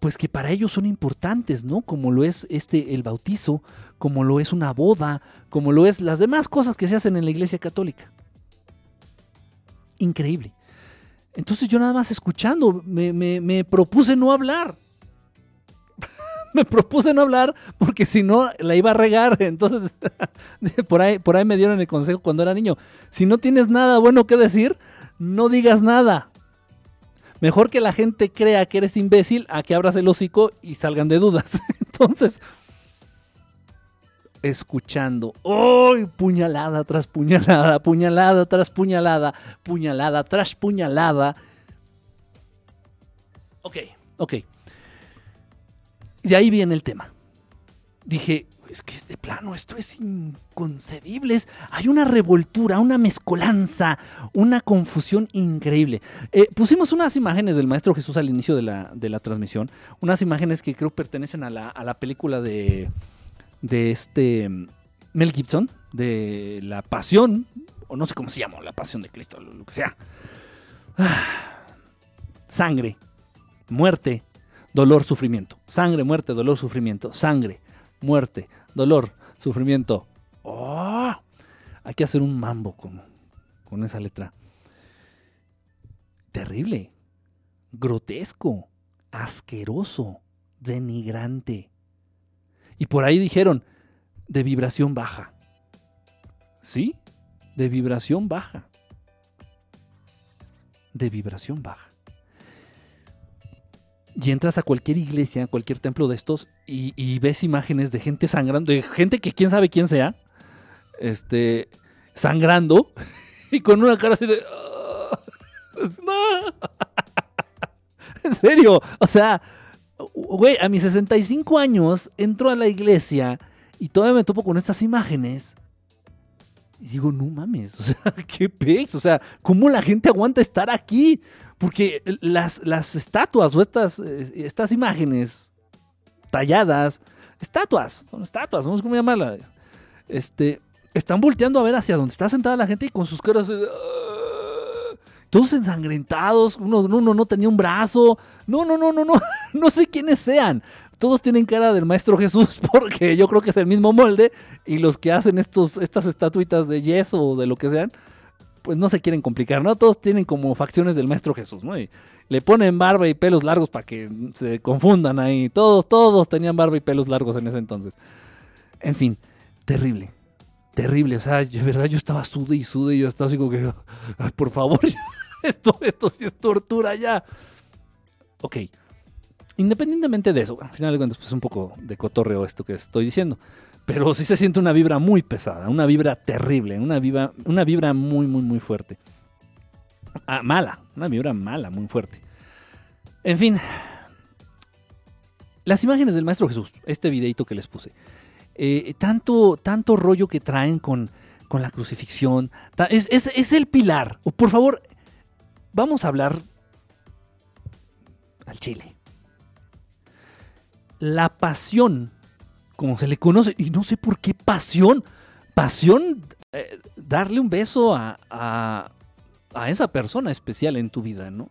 pues que para ellos son importantes, ¿no? Como lo es este el bautizo, como lo es una boda, como lo es las demás cosas que se hacen en la Iglesia Católica. Increíble. Entonces yo nada más escuchando, me, me propuse no hablar *laughs* me propuse no hablar porque si no la iba a regar. *laughs* Entonces, *laughs* por ahí, por ahí me dieron el consejo cuando era niño. Si no tienes nada bueno que decir, no digas nada. Mejor que la gente crea que eres imbécil a que abras el hocico y salgan de dudas. Entonces, escuchando. ¡Uy! puñalada tras puñalada, puñalada tras puñalada, puñalada tras puñalada. Ok, ok de ahí viene el tema. Dije, es que de plano esto es inconcebible. Hay una revoltura, una mezcolanza, una confusión increíble. Eh, pusimos unas imágenes del Maestro Jesús al inicio de la, transmisión. Unas imágenes que creo pertenecen a la, película de, de este Mel Gibson, de La Pasión, o no sé cómo se llama, La Pasión de Cristo, lo, que sea. Ah, sangre, muerte, dolor, sufrimiento. Sangre, muerte, dolor, sufrimiento. Sangre, muerte, dolor, sufrimiento. ¡Oh! Hay que hacer un mambo con, con esa letra. Terrible, grotesco, asqueroso, denigrante. Y por ahí dijeron, de vibración baja. ¿Sí? De vibración baja. De vibración baja. Y entras a cualquier iglesia, cualquier templo de estos, y, ves imágenes de gente sangrando, de gente que quién sabe quién sea, este, sangrando, *laughs* y con una cara así de... ¡No! *laughs* en serio, o sea, güey, a mis 65 años entro a la iglesia y todavía me topo con estas imágenes. Y digo, no mames, o sea, *laughs* qué pez, o sea, ¿cómo la gente aguanta estar aquí? Porque las, las estatuas o estas, eh, estas imágenes talladas, estatuas, son estatuas, no sé cómo llamarla, este, están volteando a ver hacia donde está sentada la gente y con sus caras... ah, todos ensangrentados, uno, uno no tenía un brazo, no, no, no, no, no, *laughs* no sé quiénes sean. Todos tienen cara del Maestro Jesús *laughs* porque yo creo que es el mismo molde y los que hacen estos, estas estatuitas de yeso o de lo que sean, pues no se quieren complicar, ¿no? Todos tienen como facciones del Maestro Jesús, ¿no? Y le ponen barba y pelos largos para que se confundan ahí. Todos, todos tenían barba y pelos largos en ese entonces. En fin, terrible terrible. O sea, de verdad yo estaba sude y sude y yo estaba así como que, *laughs* "Ay, por favor, *laughs* esto, esto sí es tortura ya. Ok. Independientemente de eso, al final de cuentas, pues es un poco de cotorreo esto que estoy diciendo. Pero sí se siente una vibra muy pesada, una vibra terrible, una vibra, una vibra muy, muy, muy fuerte. Ah, mala, una vibra mala, muy fuerte. En fin, las imágenes del Maestro Jesús, este videito que les puse eh, tanto, tanto rollo que traen con, con la crucifixión. Es, es- es el pilar. Por favor, vamos a hablar al chile. La pasión, como se le conoce, y no sé por qué pasión. Pasión, eh, darle un beso a, a, a esa persona especial en tu vida, ¿no?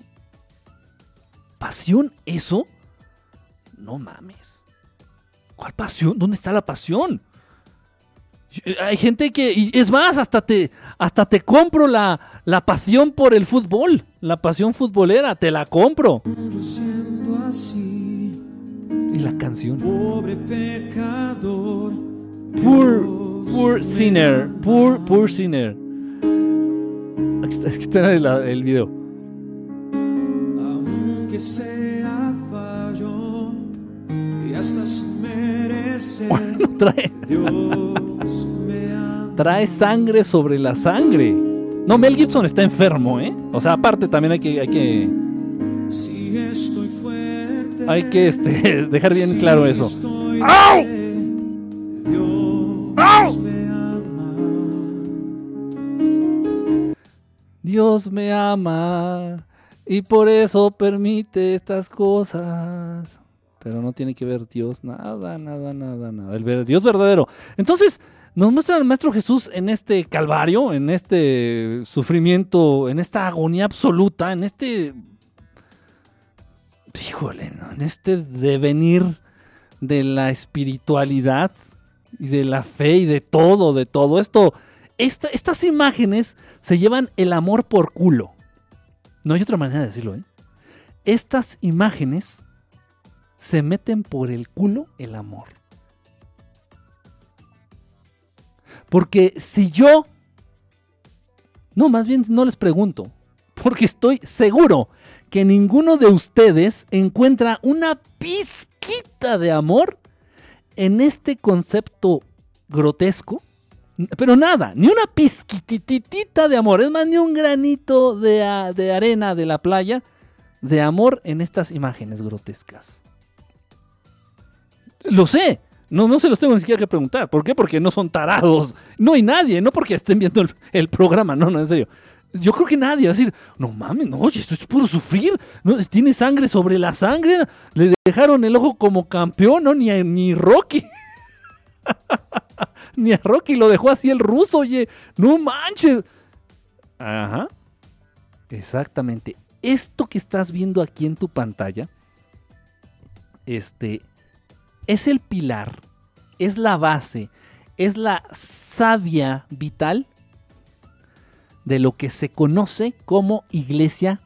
Pasión, eso. No mames. ¿Cuál pasión? ¿Dónde está la pasión? Hay gente que, y es más, hasta te, hasta te compro la, la pasión por el fútbol, la pasión futbolera, te la compro. Yo siento así, Y la canción. pobre pecador. Poor, poor sinner, poor, poor sinner. Aquí está, el, el video. Aunque sea fallo y hasta merecer, *laughs* Bueno, trae, Dios me ama. trae sangre sobre la sangre. No, Mel Gibson está enfermo, ¿eh? O sea, aparte también hay que, hay que, Si fuerte, hay que este, *laughs* dejar bien claro eso. ¡Au! ¡Au! me ama. Dios me ama y por eso permite estas cosas. Pero no tiene que ver Dios nada, nada, nada, nada. El Dios verdadero. Entonces, nos muestra al Maestro Jesús en este calvario, en este sufrimiento, en esta agonía absoluta, en este. Híjole, en este devenir de la espiritualidad y de la fe y de todo, de todo esto. Esta- estas imágenes se llevan el amor por culo. No hay otra manera de decirlo, ¿eh? Estas imágenes se meten por el culo el amor. Porque si yo... No, más bien no les pregunto. Porque estoy seguro que ninguno de ustedes encuentra una pizquita de amor en este concepto grotesco pero nada, ni una pizquititita de amor, es más, ni un granito de, de arena de la playa de amor en estas imágenes grotescas. Lo sé, no, no se los tengo ni siquiera que preguntar. ¿Por qué? Porque no son tarados. No hay nadie, no porque estén viendo el, el programa, no, no, en serio. Yo creo que nadie va a decir, no mames, no, esto es puro sufrir. No, tiene sangre sobre la sangre. Le dejaron el ojo como campeón, ¿no? Ni, a- ni Rocky. *laughs* Ni a Rocky lo dejó así el ruso, oye. No manches. Ajá. Exactamente. Esto que estás viendo aquí en tu pantalla, este, es el pilar, es la base, es la savia vital de lo que se conoce como iglesia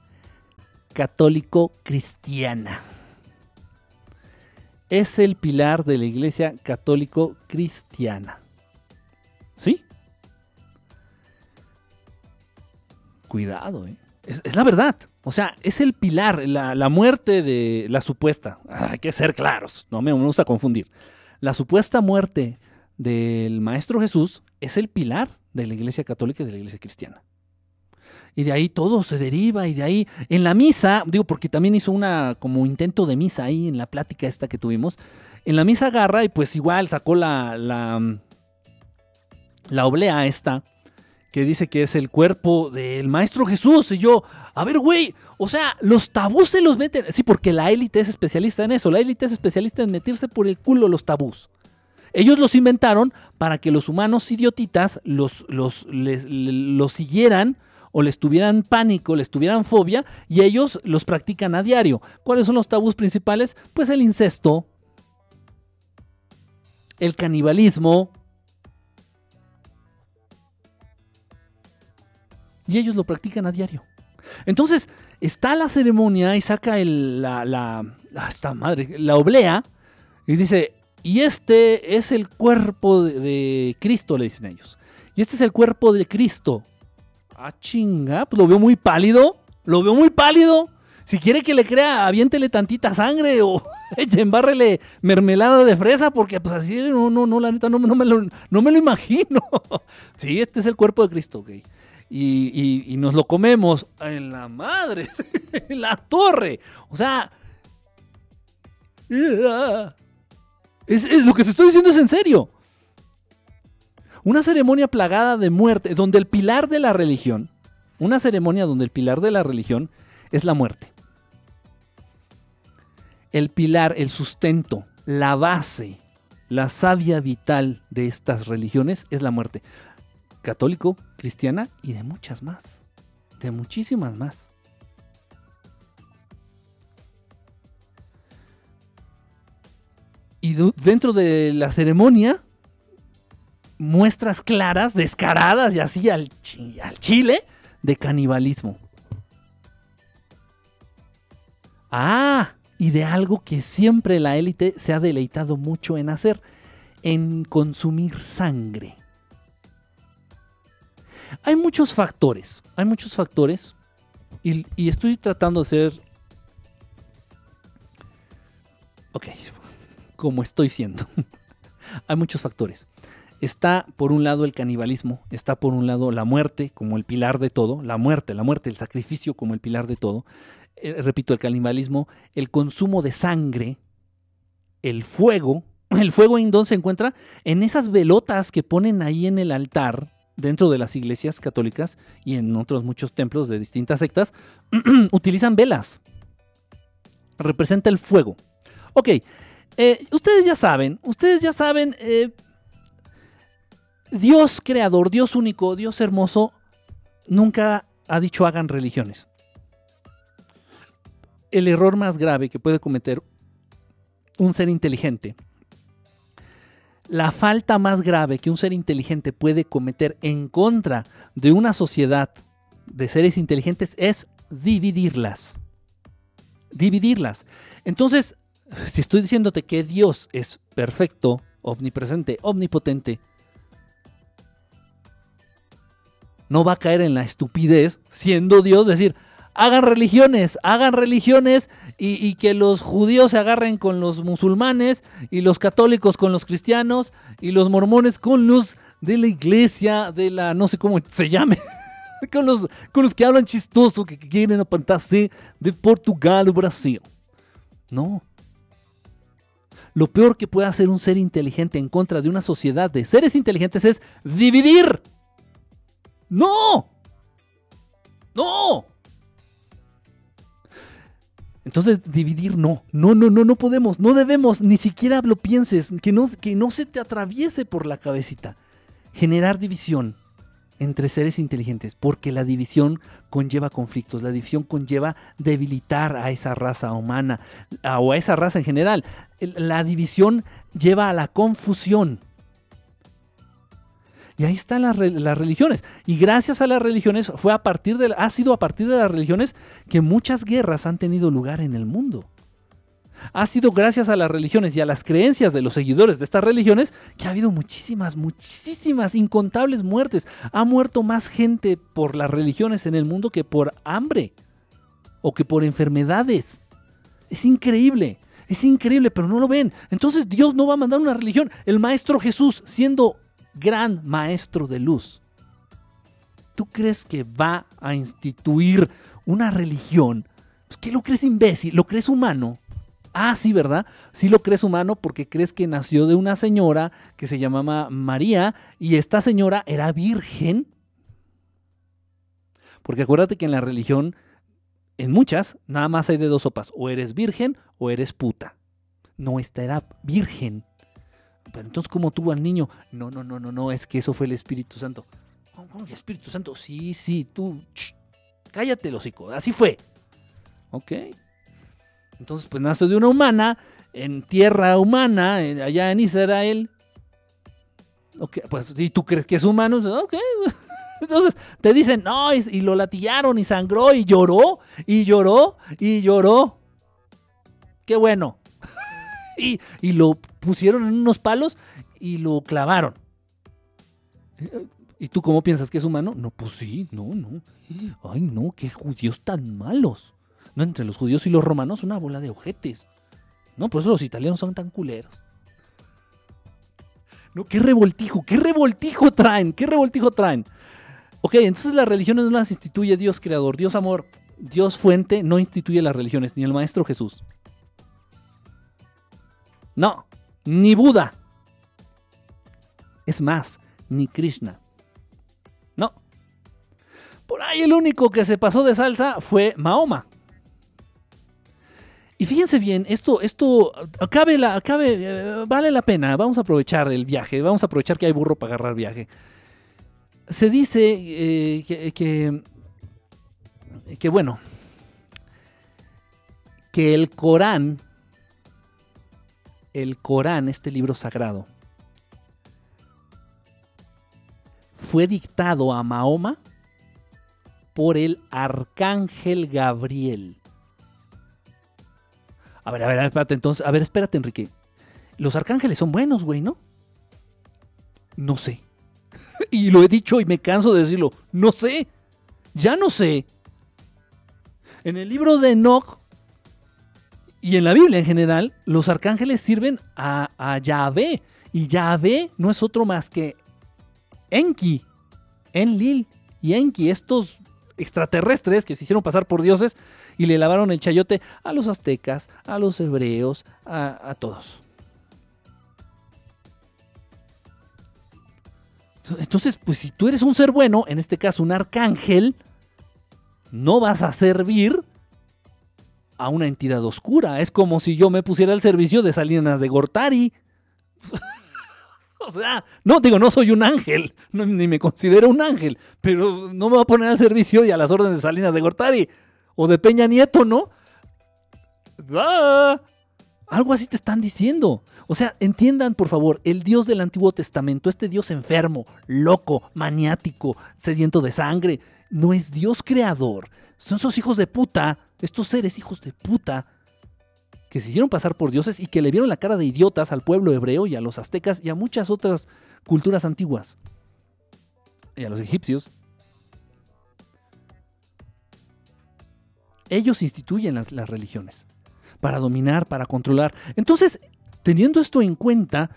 católico-cristiana. Es el pilar de la iglesia católico-cristiana. ¿Sí? Cuidado, ¿eh? Es, la verdad. O sea, es el pilar, la, la muerte de la supuesta. Hay que ser claros, no me, me gusta confundir. La supuesta muerte del Maestro Jesús es el pilar de la Iglesia Católica y de la Iglesia Cristiana. Y de ahí todo se deriva y de ahí en la misa, digo porque también hizo una como intento de misa ahí en la plática esta que tuvimos, en la misa agarra y pues igual sacó la, la, la oblea esta que dice que es el cuerpo del Maestro Jesús. Y yo, a ver, güey, o sea, los tabús se los meten. Sí, porque la élite es especialista en eso. La élite es especialista en meterse por el culo los tabús. Ellos los inventaron para que los humanos idiotitas los, los, les- le- los siguieran o les tuvieran pánico, les tuvieran fobia y ellos los practican a diario. ¿Cuáles son los tabús principales? Pues el incesto, el canibalismo, y ellos lo practican a diario. Entonces, está la ceremonia y saca el, la, la, ah, esta madre, la oblea y dice, y este es el cuerpo de, de Cristo, le dicen ellos. Y este es el cuerpo de Cristo. Ah, chinga, pues lo veo muy pálido, lo veo muy pálido. Si quiere que le crea, aviéntele tantita sangre o *laughs* embárrele mermelada de fresa, porque pues así, no, no, no, la neta, no, me, lo, no me lo imagino. *laughs* Sí, este es el cuerpo de Cristo, ok. Y, y- nos lo comemos en la madre, *laughs* en la torre. O sea, es- lo que te estoy diciendo es en serio. Una ceremonia plagada de muerte, donde el pilar de la religión, una ceremonia donde el pilar de la religión es la muerte. El pilar, el sustento, la base, la savia vital de estas religiones es la muerte. Católico, cristiana y de muchas más. De muchísimas más. Y dentro de la ceremonia, muestras claras, descaradas y así al, al chile de canibalismo. Ah, y de algo que siempre la élite se ha deleitado mucho en hacer, en consumir sangre. Hay muchos factores, hay muchos factores y, y estoy tratando de ser... Ok, como estoy siendo. *laughs* hay muchos factores. Está por un lado el canibalismo, está por un lado la muerte como el pilar de todo, la muerte, la muerte, el sacrificio como el pilar de todo. Eh, repito, el canibalismo, el consumo de sangre, el fuego. *laughs* El fuego en dónde se encuentra en esas velotas que ponen ahí en el altar dentro de las iglesias católicas y en otros muchos templos de distintas sectas, *clears throat* utilizan velas. Representa el fuego. Ok, eh, ustedes ya saben, ustedes ya saben, eh, Dios creador, Dios único, Dios hermoso, nunca ha dicho hagan religiones. El error más grave que puede cometer un ser inteligente, la falta más grave que un ser inteligente puede cometer en contra de una sociedad de seres inteligentes es dividirlas. Dividirlas. Entonces, si estoy diciéndote que Dios es perfecto, omnipresente, omnipotente, no va a caer en la estupidez, siendo Dios, decir, hagan religiones, hagan religiones y, que los judíos se agarren con los musulmanes y los católicos con los cristianos y los mormones con los de la iglesia, de la, no sé cómo se llame, *laughs* con los, con los que hablan chistoso, que, que quieren apantarse de Portugal o Brasil. No. Lo peor que puede hacer un ser inteligente en contra de una sociedad de seres inteligentes es dividir. No. No. Entonces, dividir no. No, no, no, no podemos. No debemos. Ni siquiera lo pienses. Que no, que no se te atraviese por la cabecita. Generar división entre seres inteligentes. Porque la división conlleva conflictos. La división conlleva debilitar a esa raza humana. O a esa raza en general. La división lleva a la confusión. Y ahí están las, las religiones. Y gracias a las religiones, fue a partir de, ha sido a partir de las religiones que muchas guerras han tenido lugar en el mundo. Ha sido gracias a las religiones y a las creencias de los seguidores de estas religiones que ha habido muchísimas, muchísimas, incontables muertes. Ha muerto más gente por las religiones en el mundo que por hambre o que por enfermedades. Es increíble, es increíble, pero no lo ven. Entonces Dios no va a mandar una religión. El Maestro Jesús, siendo gran Maestro de luz, ¿tú crees que va a instituir una religión? Pues, ¿Qué lo crees imbécil? ¿Lo crees humano? Ah, sí, ¿verdad? Sí lo crees humano porque crees que nació de una señora que se llamaba María y esta señora era virgen. Porque acuérdate que en la religión, en muchas, nada más hay de dos sopas. O eres virgen o eres puta. No, esta era virgen. Pero entonces, ¿cómo tuvo al niño? No, no, no, no, no, es que eso fue el Espíritu Santo. ¿Cómo, cómo que Espíritu Santo? Sí, sí, tú. cállate, hocico. Así fue. Ok. Entonces, pues nació de una humana, en tierra humana, allá en Israel. Ok, pues si tú crees que es humano, ok. *laughs* Entonces te dicen, no, y, y lo latillaron y sangró y lloró, y lloró, y lloró. Qué bueno. *laughs* y, y lo pusieron en unos palos y lo clavaron. ¿Y tú cómo piensas que es humano? No, pues sí, no, no. Ay, no, qué judíos tan malos. No, entre los judíos y los romanos, una bola de ojetes. No, por eso los italianos son tan culeros. No, qué revoltijo, qué revoltijo traen, qué revoltijo traen. Ok, entonces las religiones no las instituye Dios creador, Dios amor, Dios fuente, no instituye las religiones, ni el Maestro Jesús. No, ni Buda. Es más, ni Krishna. No. Por ahí el único que se pasó de salsa fue Mahoma. Y fíjense bien, esto, esto cabe la, cabe, eh, vale la pena. Vamos a aprovechar el viaje, vamos a aprovechar que hay burro para agarrar viaje. Se dice eh, que, que, bueno, que el Corán, el Corán, este libro sagrado, fue dictado a Mahoma por el arcángel Gabriel. A ver, a ver, espérate, entonces, a ver, espérate, Enrique. Los arcángeles son buenos, güey, ¿no? No sé. *laughs* y lo he dicho y me canso de decirlo. No sé. Ya no sé. En el libro de Enoch y en la Biblia en general, los arcángeles sirven a, Yahvé. Y Yahvé no es otro más que Enki, Enlil y Enki, estos extraterrestres que se hicieron pasar por dioses y le lavaron el chayote a los aztecas, a los hebreos, a, a todos. Entonces, pues si tú eres un ser bueno, en este caso un arcángel, no vas a servir a una entidad oscura. Es como si yo me pusiera al servicio de Salinas de Gortari. *laughs* o sea, no, digo, no soy un ángel, ni me considero un ángel, pero no me voy a poner al servicio y a las órdenes de Salinas de Gortari o de Peña Nieto, ¿no? ¡Ah! Algo así te están diciendo. O sea, entiendan por favor, el Dios del Antiguo Testamento, este Dios enfermo, loco, maniático, sediento de sangre, no es Dios creador. Son esos hijos de puta, estos seres hijos de puta, que se hicieron pasar por dioses y que le vieron la cara de idiotas al pueblo hebreo y a los aztecas y a muchas otras culturas antiguas. Y a los egipcios. Ellos instituyen las, religiones para dominar, para controlar. Entonces, teniendo esto en cuenta,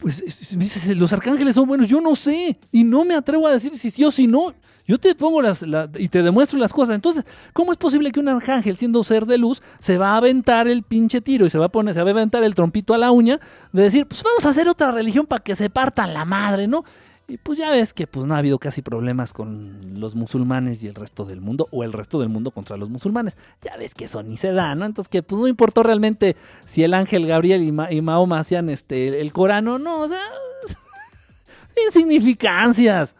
pues dices, los arcángeles son buenos, yo no sé, y no me atrevo a decir si sí o si no. Yo te pongo las la- y te demuestro las cosas. Entonces, ¿cómo es posible que un arcángel, siendo ser de luz, se va a aventar el pinche tiro y se va a poner, se va a aventar el trompito a la uña de decir, pues vamos a hacer otra religión para que se partan la madre, ¿no? Y pues ya ves que pues no ha habido casi problemas con los musulmanes y el resto del mundo, o el resto del mundo contra los musulmanes. Ya ves que eso ni se da, ¿no? Entonces que pues no importó realmente si el ángel Gabriel y, Ma- y Mahoma hacían este, el Corán o no, o sea, *laughs* insignificancias.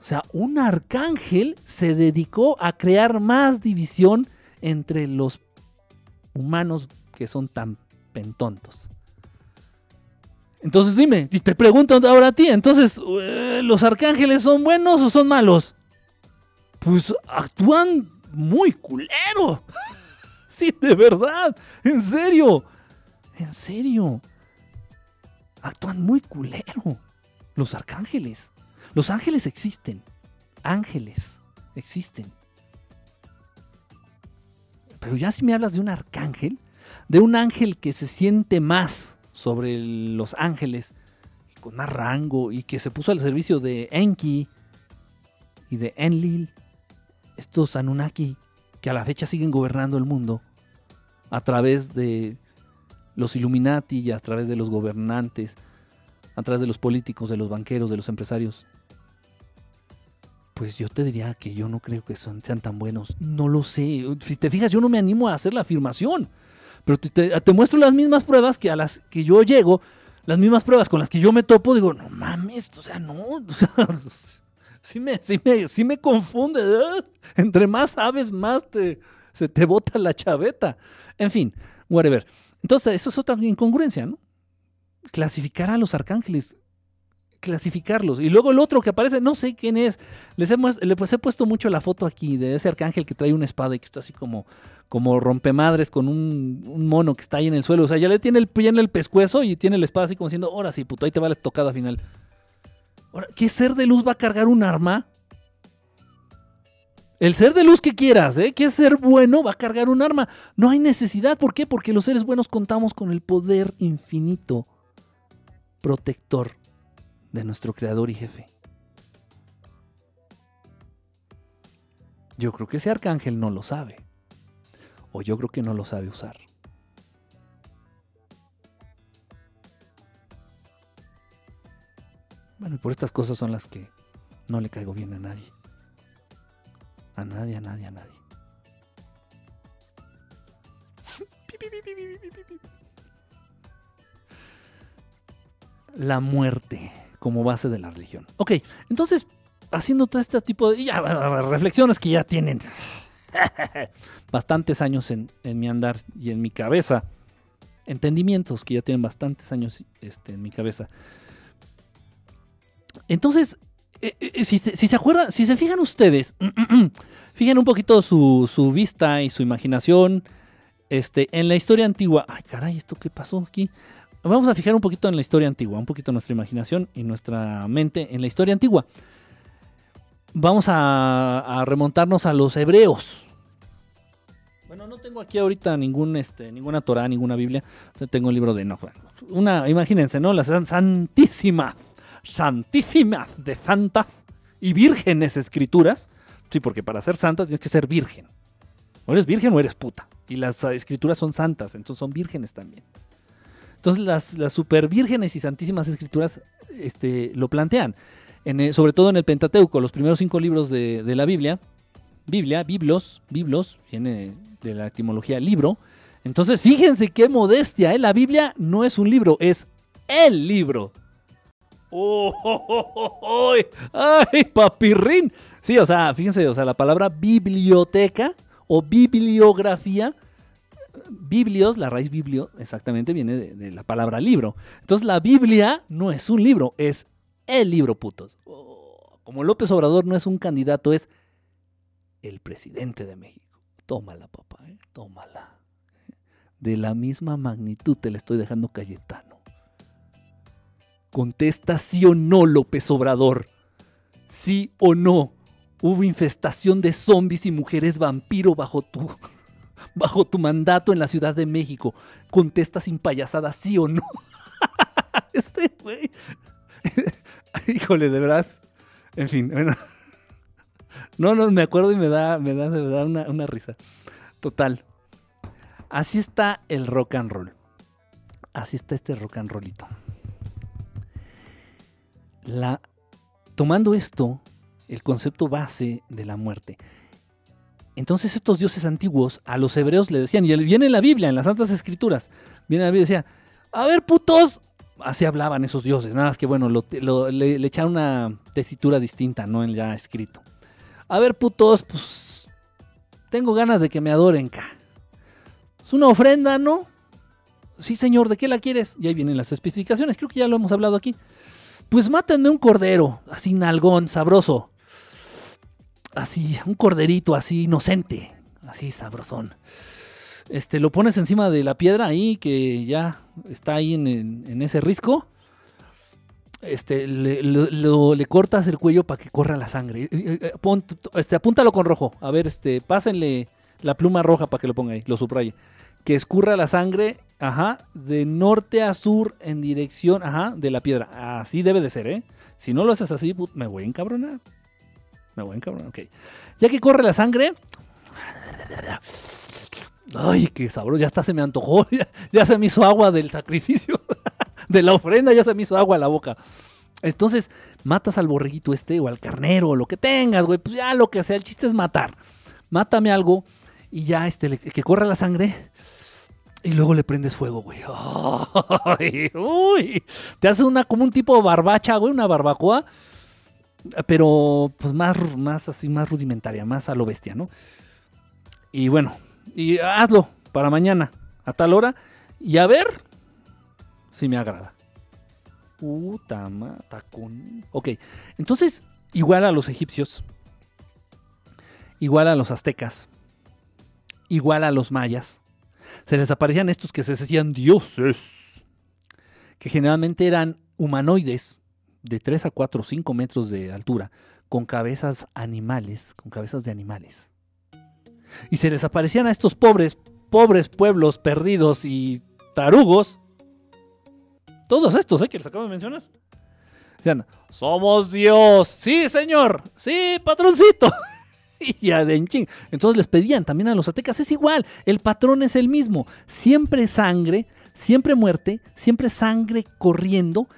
O sea, un arcángel se dedicó a crear más división entre los humanos que son tan pentontos. Entonces dime, y te pregunto ahora a ti, entonces, eh, ¿los arcángeles son buenos o son malos? Pues actúan muy culero. *laughs* sí, de verdad. En serio. En serio. Actúan muy culero. Los arcángeles. Los ángeles existen. Ángeles existen. Pero ya si me hablas de un arcángel, de un ángel que se siente más sobre los ángeles, con más rango y que se puso al servicio de Enki y de Enlil, estos Anunnaki que a la fecha siguen gobernando el mundo a través de los Illuminati y a través de los gobernantes, a través de los políticos, de los banqueros, de los empresarios. Pues yo te diría que yo no creo que sean tan buenos. No lo sé. Si te fijas, yo no me animo a hacer la afirmación. Pero te, te- te muestro las mismas pruebas que a las que yo llego, las mismas pruebas con las que yo me topo, digo, no mames, o sea, no. *laughs* sí, me, sí, me, sí me confunde. ¿eh? Entre más sabes, más te, se te bota la chaveta. En fin, whatever. Entonces, eso es otra incongruencia, ¿no? Clasificar a los arcángeles clasificarlos. Y luego el otro que aparece, no sé quién es. Les he, muest- le- pues he puesto mucho la foto aquí de ese arcángel que trae una espada y que está así como, como rompemadres con un, mono que está ahí en el suelo. O sea, ya le tiene el pie en el pescuezo y tiene la espada así como diciendo, ahora sí, puto, ahí te va la estocada final. Ahora, ¿qué ser de luz va a cargar un arma? El ser de luz que quieras, ¿eh? ¿Qué ser bueno va a cargar un arma? No hay necesidad. ¿Por qué? Porque los seres buenos contamos con el poder infinito protector de nuestro creador y jefe. Yo creo que ese arcángel no lo sabe. O yo creo que no lo sabe usar. Bueno, y por estas cosas son las que no le caigo bien a nadie. A nadie, a nadie, a nadie. La muerte como base de la religión. Ok, entonces, haciendo todo este tipo de ya, reflexiones que ya tienen *laughs* bastantes años en, mi andar y en mi cabeza, entendimientos que ya tienen bastantes años este, en mi cabeza. Entonces, eh, eh, si, se- si se acuerdan, si se fijan ustedes, *clears throat* fijen un poquito su, su vista y su imaginación este, en la historia antigua. Ay, caray, ¿esto qué pasó aquí? Vamos a fijar un poquito en la historia antigua, un poquito nuestra imaginación y nuestra mente en la historia antigua. Vamos a, remontarnos a los hebreos. Bueno, no tengo aquí ahorita ningún, este, ninguna Torah, ninguna Biblia. Tengo el libro de no. bueno, Una, imagínense, ¿no? Las san- santísimas, santísimas de santas y vírgenes escrituras. Sí, porque para ser santa tienes que ser virgen. O eres virgen o eres puta. Y las escrituras son santas, entonces son vírgenes también. Entonces las, las super y santísimas escrituras este, lo plantean. Sobre todo en el Pentateuco, los primeros cinco libros de, la Biblia. Biblia, biblos, biblos, viene de la etimología libro. Entonces fíjense qué modestia, ¿eh? La Biblia no es un libro, es el libro. ¡Oh, oh, oh, oh, oh! ¡Ay, papirrín! Sí, o sea, fíjense, o sea, la palabra biblioteca o bibliografía Biblios, la raíz biblio, exactamente viene de, de la palabra libro. Entonces la Biblia no es un libro, es el libro, putos. Oh, como López Obrador no es un candidato, es el presidente de México. Tómala, papá, ¿eh? tómala. De la misma magnitud te la estoy dejando Cayetano. Contesta sí o no, López Obrador. Sí o no. Hubo infestación de zombies y mujeres vampiro bajo tu, *laughs* bajo tu mandato en la Ciudad de México. Contesta sin payasada, sí o no. *laughs* este güey. *laughs* Híjole, de verdad. En fin, bueno. No, no, me acuerdo y me da, me da una, una risa. Total. Así está el rock and roll. Así está este rock and rollito. La, tomando esto, el concepto base de la muerte. Entonces estos dioses antiguos a los hebreos le decían, y viene en la Biblia, en las Santas Escrituras, viene en la Biblia y decía, a ver putos, así hablaban esos dioses, nada más que bueno, le, le echaron una tesitura distinta, no en ya escrito. A ver putos, pues tengo ganas de que me adoren, ca. Es una ofrenda, ¿no? Sí, señor, ¿de qué la quieres? Y ahí vienen las especificaciones, creo que ya lo hemos hablado aquí. Pues mátenme un cordero, así nalgón, sabroso. Así, un corderito así inocente, así sabrosón. este, lo pones encima de la piedra ahí, que ya está ahí en, ese risco. Este, le, cortas el cuello para que corra la sangre. Eh, eh, eh, pon- este, apúntalo con rojo. A ver, este, pásenle la pluma roja para que lo ponga ahí, lo subraye. Que escurra la sangre, ajá, de norte a sur en dirección, ajá, de la piedra. Así debe de ser, ¿eh? Si no lo haces así, me voy a encabronar. Me voy a encabronar, ok. Ya que corre la sangre. Ay, qué sabroso. Ya hasta se me antojó. *laughs* Ya, ya se me hizo agua del sacrificio. *laughs* de la ofrenda, ya se me hizo agua a la boca. Entonces, matas al borreguito este o al carnero o lo que tengas, güey. Pues ya lo que sea. El chiste es matar. Mátame algo y ya este, que corra la sangre. Y luego le prendes fuego, güey. *laughs* Uy. Te hace una como un tipo de barbacha, güey, una barbacoa. Pero pues más, más así, más rudimentaria, más a lo bestia, ¿no? Y bueno, y hazlo para mañana, a tal hora, y a ver si me agrada. Puta ma- tacón. Ok, entonces, igual a los egipcios, igual a los aztecas, igual a los mayas, se les aparecían estos que se decían dioses, que generalmente eran humanoides de 3 a 4 o 5 metros de altura, con cabezas animales, con cabezas de animales. Y se les aparecían a estos pobres, pobres pueblos perdidos y tarugos. Todos estos, ¿eh? Que les acabo de mencionar. Decían, somos Dios. Sí, señor. Sí, patroncito. *laughs* y ya de. Entonces les pedían también a los aztecas, es igual, el patrón es el mismo. Siempre sangre, siempre muerte, siempre sangre corriendo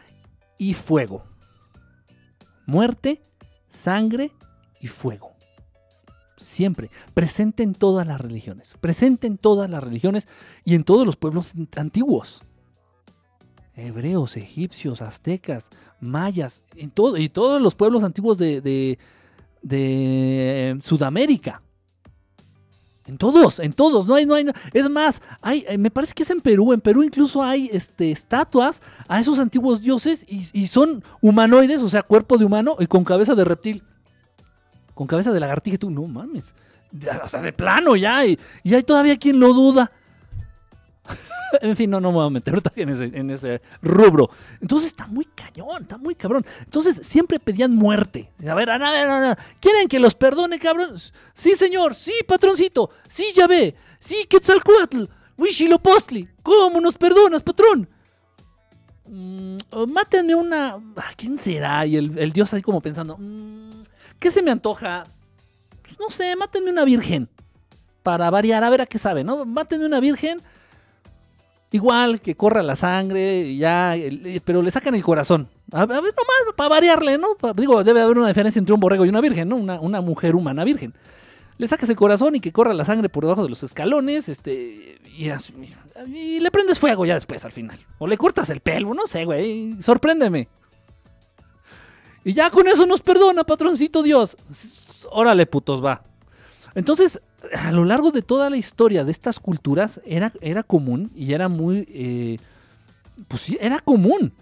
y fuego. Muerte, sangre y fuego. Siempre. Presente en todas las religiones. Presente en todas las religiones y en todos los pueblos antiguos. Hebreos, egipcios, aztecas, mayas, todo, y todos los pueblos antiguos de, de Sudamérica. En todos, en todos, no hay, no hay, es más, hay, eh, me parece que es en Perú, en Perú incluso hay este, estatuas a esos antiguos dioses y, y son humanoides, o sea, cuerpo de humano y con cabeza de reptil, con cabeza de lagartija, tú, no mames, Ya, o sea, de plano ya, y, y hay todavía quien lo duda. *laughs* en fin, no, no me voy a meter en ese, rubro. Entonces está muy cañón, está muy cabrón. Entonces siempre pedían muerte. A ver, a ver, a ver, ¿quieren que los perdone, cabrón? Sí, señor, sí, patroncito, sí, ya ve, sí, Quetzalcoatl, Huitzilopochtli, ¿cómo nos perdonas, patrón? Mm, mátenme una... ah, ¿Quién será? Y el, el dios ahí como pensando, mm, ¿qué se me antoja? Pues, no sé, mátenme una virgen. Para variar, a ver a qué sabe, ¿no? Mátenme una virgen. Igual que corra la sangre, ya, el- pero le sacan el corazón. A, a ver, nomás, para variarle, ¿no? Digo, debe haber una diferencia entre un borrego y una virgen, ¿no? Una, una mujer humana virgen. Le sacas el corazón y que corra la sangre por debajo de los escalones, este, y le prendes fuego ya después al final. O le cortas el pelo, no sé, güey, sorpréndeme. Y ya con eso nos perdona, patroncito Dios. Órale, putos, va. Entonces, a lo largo de toda la historia de estas culturas era, era común y era muy... eh, pues sí, era común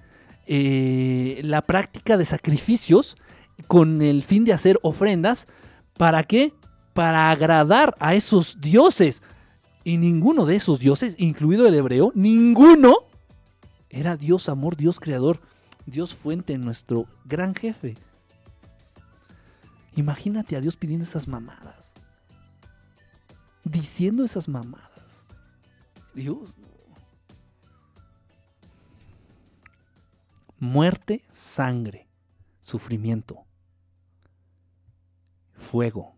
eh, la práctica de sacrificios con el fin de hacer ofrendas. ¿Para qué? Para agradar a esos dioses. Y ninguno de esos dioses, incluido el hebreo, ninguno era Dios amor, Dios creador, Dios fuente, nuestro gran jefe. Imagínate a Dios pidiendo esas mamadas. Diciendo esas mamadas. Dios. Muerte, sangre, sufrimiento, fuego.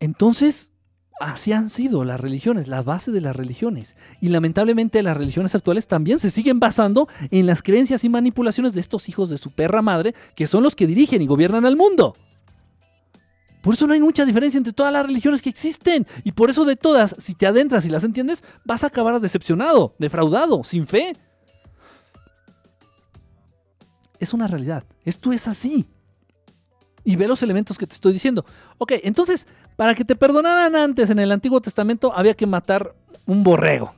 Entonces, así han sido las religiones, la base de las religiones. Y lamentablemente las religiones actuales también se siguen basando en las creencias y manipulaciones de estos hijos de su perra madre, que son los que dirigen y gobiernan al mundo. Por eso no hay mucha diferencia entre todas las religiones que existen. Y por eso de todas, si te adentras y las entiendes, vas a acabar decepcionado, defraudado, sin fe. Es una realidad. Esto es así. Y ve los elementos que te estoy diciendo. Ok, entonces, para que te perdonaran antes en el Antiguo Testamento, había que matar un borrego.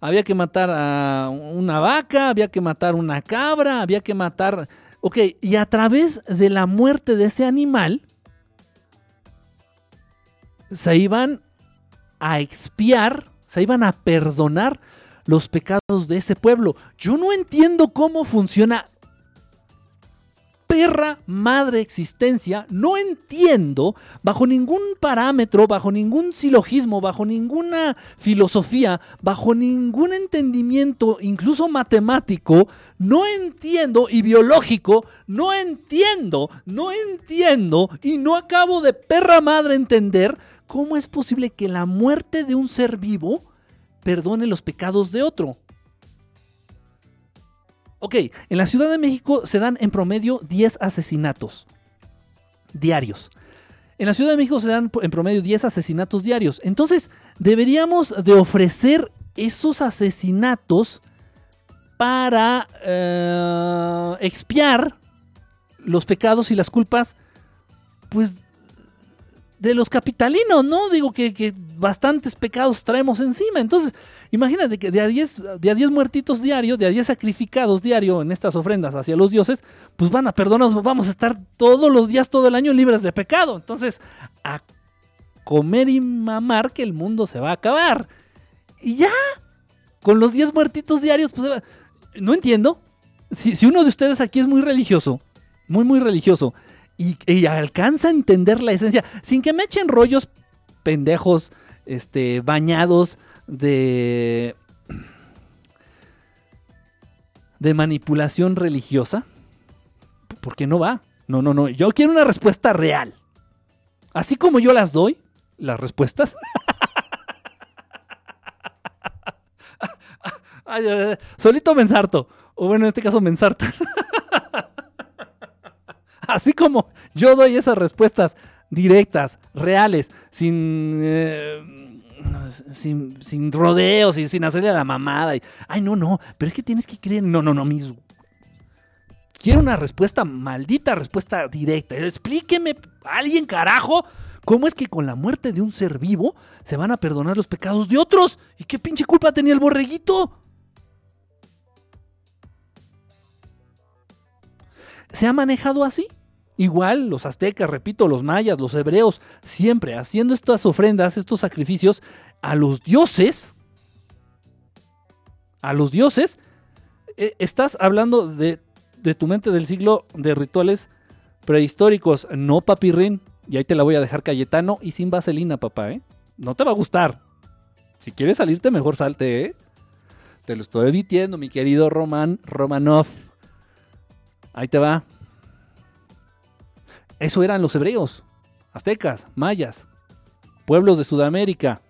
Había que matar a una vaca, había que matar una cabra, había que matar... Ok, y a través de la muerte de ese animal, se iban a expiar, se iban a perdonar los pecados de ese pueblo. Yo no entiendo cómo funciona perra madre existencia, no entiendo bajo ningún parámetro, bajo ningún silogismo, bajo ninguna filosofía, bajo ningún entendimiento, incluso matemático, no entiendo y biológico, no entiendo, no entiendo y no acabo de perra madre entender cómo es posible que la muerte de un ser vivo perdone los pecados de otro. Ok, en la Ciudad de México se dan en promedio 10 asesinatos diarios. En la Ciudad de México se dan en promedio 10 asesinatos diarios. Entonces, deberíamos de ofrecer esos asesinatos para eh, expiar los pecados y las culpas, pues, de los capitalinos, ¿no? Digo que, que bastantes pecados traemos encima. Entonces, Imagínate que de a 10 de a 10 muertitos diarios, de a 10 sacrificados diario en estas ofrendas hacia los dioses, pues van a perdonarnos, vamos a estar todos los días, todo el año libres de pecado. Entonces, a comer y mamar que el mundo se va a acabar. Y ya, con los 10 muertitos diarios, pues no entiendo. Si, si, uno de ustedes aquí es muy religioso, muy, muy religioso, y, alcanza a entender la esencia, sin que me echen rollos pendejos, este, bañados de, de manipulación religiosa? Porque no va. No, no, no. Yo quiero una respuesta real. Así como yo las doy, las respuestas. *laughs* solito mensarto. O bueno, en este caso mensarta. *laughs* Así como yo doy esas respuestas directas, reales, sin... Eh, sin, rodeos y sin hacerle a la mamada. Y, Ay, no, no, pero es que tienes que creer. No, no, no, mis. Quiero una respuesta, maldita respuesta directa. Explíqueme, alguien carajo, cómo es que con la muerte de un ser vivo se van a perdonar los pecados de otros. ¿Y qué pinche culpa tenía el borreguito? ¿Se ha manejado así? Igual los aztecas, repito, los mayas, los hebreos, siempre haciendo estas ofrendas, estos sacrificios a los dioses, a los dioses, eh, estás hablando de, de, tu mente del siglo de rituales prehistóricos, no papirrín, y ahí te la voy a dejar Cayetano y sin vaselina, papá, ¿eh? No te va a gustar. Si quieres salirte, mejor salte, ¿eh? Te lo estoy evitiendo, mi querido Roman Romanov. Ahí te va. Eso eran los hebreos, aztecas, mayas, pueblos de Sudamérica.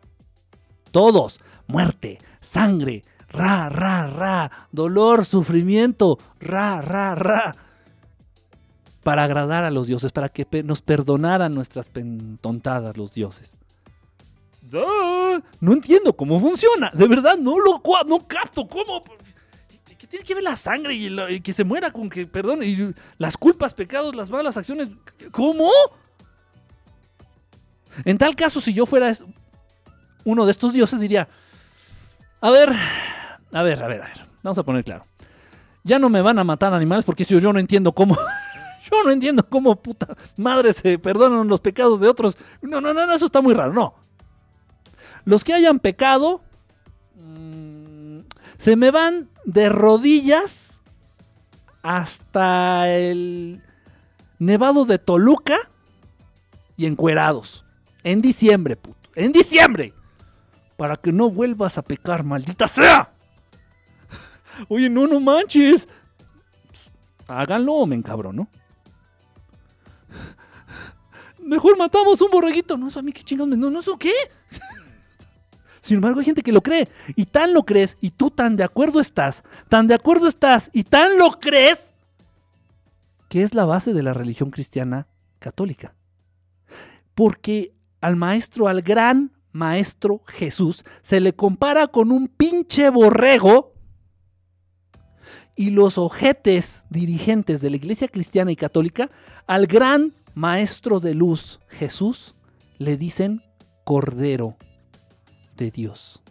Todos, muerte, sangre, ra, ra, ra, dolor, sufrimiento, ra, ra, ra. Para agradar a los dioses, para que nos perdonaran nuestras tontadas los dioses. No entiendo cómo funciona. De verdad, no lo no capto. ¿Cómo? Tiene que ver la sangre y, que se muera con que, perdón, y las culpas, pecados, las malas acciones. ¿Cómo? En tal caso, si yo fuera uno de estos dioses, diría, a ver, a ver, a ver, a ver, vamos a poner claro. Ya no me van a matar animales porque yo, yo no entiendo cómo... *laughs* yo no entiendo cómo puta madre se perdonan los pecados de otros. No, no, no, eso está muy raro, no. Los que hayan pecado, se me van de rodillas hasta el Nevado de Toluca y encuerados. En diciembre, puto. En diciembre. Para que no vuelvas a pecar, maldita sea. *laughs* Oye, no, no manches. Háganlo, men cabrón, ¿no? *laughs* Mejor matamos un borreguito. No, eso a mí qué chingados. No, no, eso qué. *laughs* Sin embargo, hay gente que lo cree. Y tan lo crees, y tú tan de acuerdo estás, tan de acuerdo estás, y tan lo crees, que es la base de la religión cristiana católica. Porque al maestro, al gran maestro Jesús, se le compara con un pinche borrego y los ojetes dirigentes de la iglesia cristiana y católica, al gran maestro de luz Jesús, le dicen cordero de Dios.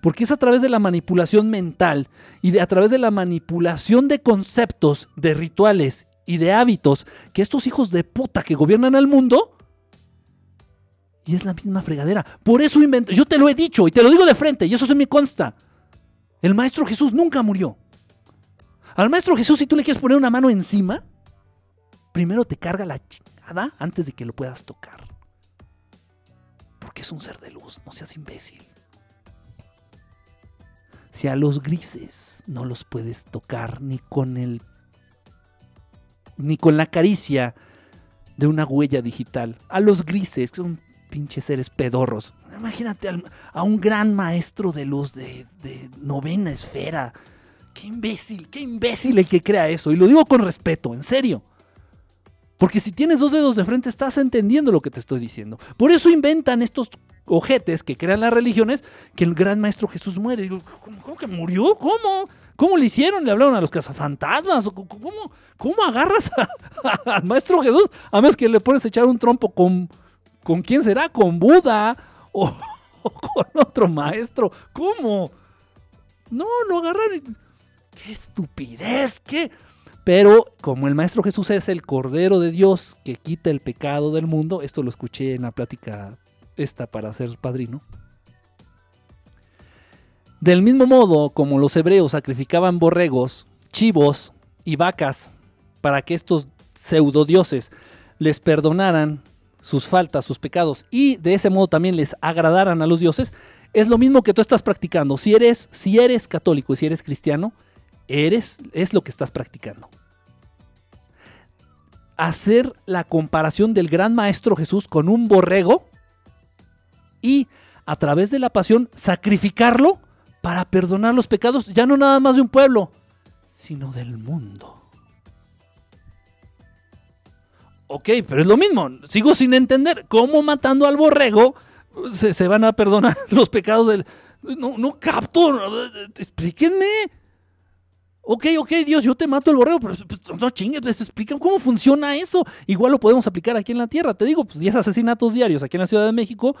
Porque es a través de la manipulación mental y de, a través de la manipulación de conceptos, de rituales y de hábitos que estos hijos de puta que gobiernan al mundo Y es la misma fregadera. Por eso inventó. Yo te lo he dicho y te lo digo de frente y eso se me consta. El Maestro Jesús nunca murió. Al Maestro Jesús, si tú le quieres poner una mano encima, primero te carga la chingada antes de que lo puedas tocar. Porque es un ser de luz, no seas imbécil. Si a los grises no los puedes tocar ni con el ni con la caricia de una huella digital. A los grises, que son pinches seres pedorros. Imagínate al- a un gran maestro de luz de, de novena esfera. Qué imbécil, qué imbécil el que crea eso. Y lo digo con respeto, en serio. Porque si tienes dos dedos de frente estás entendiendo lo que te estoy diciendo. Por eso inventan estos ojetes que crean las religiones que el gran maestro Jesús muere. Digo, ¿cómo, que murió? ¿Cómo? ¿Cómo le hicieron? ¿Le hablaron a los cazafantasmas? ¿O ¿Cómo, cómo agarras al maestro Jesús? A menos que le pones a echar un trompo con... ¿Con quién será? ¿Con Buda? *laughs* ¿O, con otro maestro? ¿Cómo? No, lo agarraron y... ¡Qué estupidez! ¿Qué? Pero como el Maestro Jesús es el Cordero de Dios que quita el pecado del mundo, esto lo escuché en la plática esta para ser padrino. Del mismo modo como los hebreos sacrificaban borregos, chivos y vacas para que estos pseudodioses les perdonaran sus faltas, sus pecados y de ese modo también les agradaran a los dioses, es lo mismo que tú estás practicando. Si eres, si eres católico y si eres cristiano, eres, es lo que estás practicando. Hacer la comparación del gran maestro Jesús con un borrego y a través de la pasión sacrificarlo para perdonar los pecados, ya no nada más de un pueblo, sino del mundo. Ok, pero es lo mismo. Sigo sin entender cómo matando al borrego se, se van a perdonar *laughs* los pecados del... No, no capto. Explíquenme. Ok, ok, Dios, yo te mato el borrego, pero pues, no chingues, pues, explican cómo funciona eso. Igual lo podemos aplicar aquí en la tierra. Te digo, pues 10 asesinatos diarios aquí en la Ciudad de México,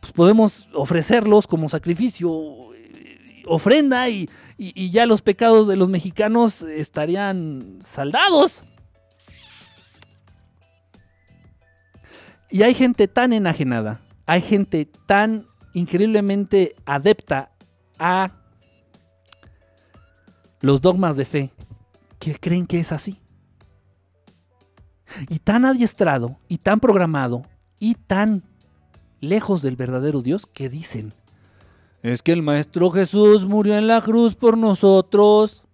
pues podemos ofrecerlos como sacrificio, eh, ofrenda y, y- y ya los pecados de los mexicanos estarían saldados. Y hay gente tan enajenada, hay gente tan increíblemente adepta a los dogmas de fe que creen que es así. Y tan adiestrado, y tan programado, y tan lejos del verdadero Dios que dicen, es que el Maestro Jesús murió en la cruz por nosotros.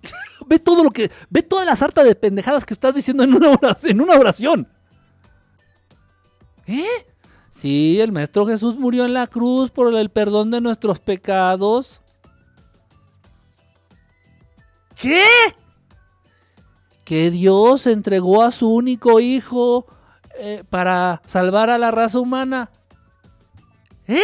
*laughs* Ve todo lo que. Ve toda la sarta de pendejadas que estás diciendo en una oración. En una oración. ¿Eh? Sí, el Maestro Jesús murió en la cruz por el perdón de nuestros pecados. ¿Qué? Que Dios entregó a su único hijo eh, para salvar a la raza humana. ¿Eh?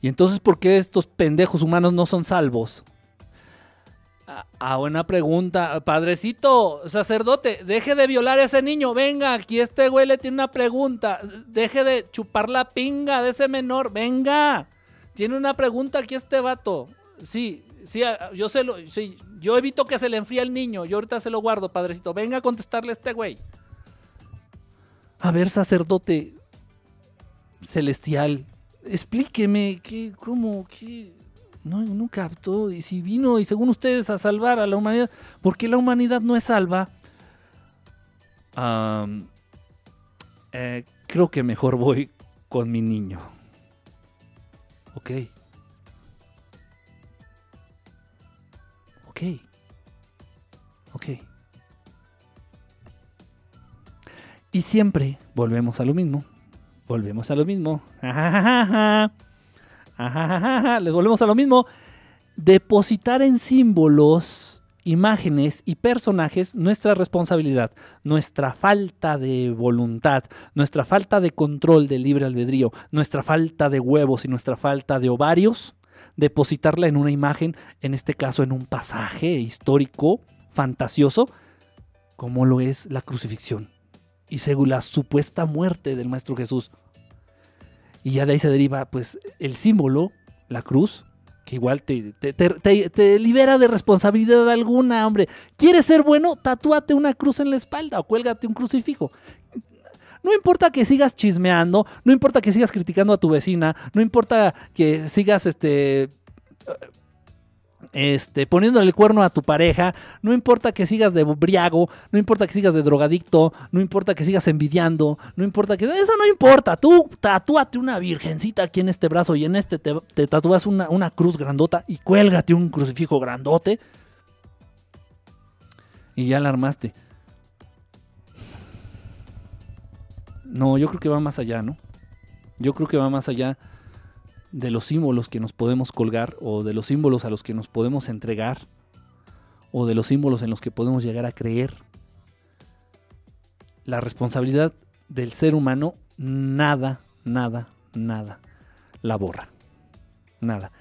¿Y entonces por qué estos pendejos humanos no son salvos? Ah, buena pregunta. Padrecito, sacerdote, deje de violar a ese niño. Venga, aquí este güey le tiene una pregunta. Deje de chupar la pinga de ese menor. Venga. Tiene una pregunta aquí este vato. Sí, sí, yo se lo. Sí, yo evito que se le enfríe el niño. Yo ahorita se lo guardo, padrecito. Venga a contestarle a este güey. A ver, sacerdote celestial, explíqueme qué, cómo, qué. No, no captó. Y si vino, y según ustedes, a salvar a la humanidad, ¿por qué la humanidad no es salva? Eh, creo que mejor voy con mi niño. Ok. Ok. Ok. Y siempre volvemos a lo mismo. Volvemos a lo mismo. Ajajaja. *laughs* Ajajaja. Les volvemos a lo mismo. Depositar en símbolos, imágenes y personajes nuestra responsabilidad, nuestra falta de voluntad, nuestra falta de control del libre albedrío, nuestra falta de huevos y nuestra falta de ovarios, depositarla en una imagen, en este caso en un pasaje histórico, fantasioso, como lo es la crucifixión y según la supuesta muerte del Maestro Jesús. Y ya de ahí se deriva pues el símbolo, la cruz, que igual te, te, te- libera de responsabilidad alguna, hombre. ¿Quieres ser bueno? Tatúate una cruz en la espalda o cuélgate un crucifijo. No importa que sigas chismeando, no importa que sigas criticando a tu vecina, no importa que sigas este este, poniéndole el cuerno a tu pareja, no importa que sigas de briago, no importa que sigas de drogadicto, no importa que sigas envidiando, no importa que... Eso no importa, tú tatúate una virgencita aquí en este brazo y en este te, te tatúas una, una cruz grandota y cuélgate un crucifijo grandote y ya la armaste. No, yo creo que va más allá, ¿no? Yo creo que va más allá de los símbolos que nos podemos colgar o de los símbolos a los que nos podemos entregar o de los símbolos en los que podemos llegar a creer. La responsabilidad del ser humano nada, nada, nada la borra. Nada.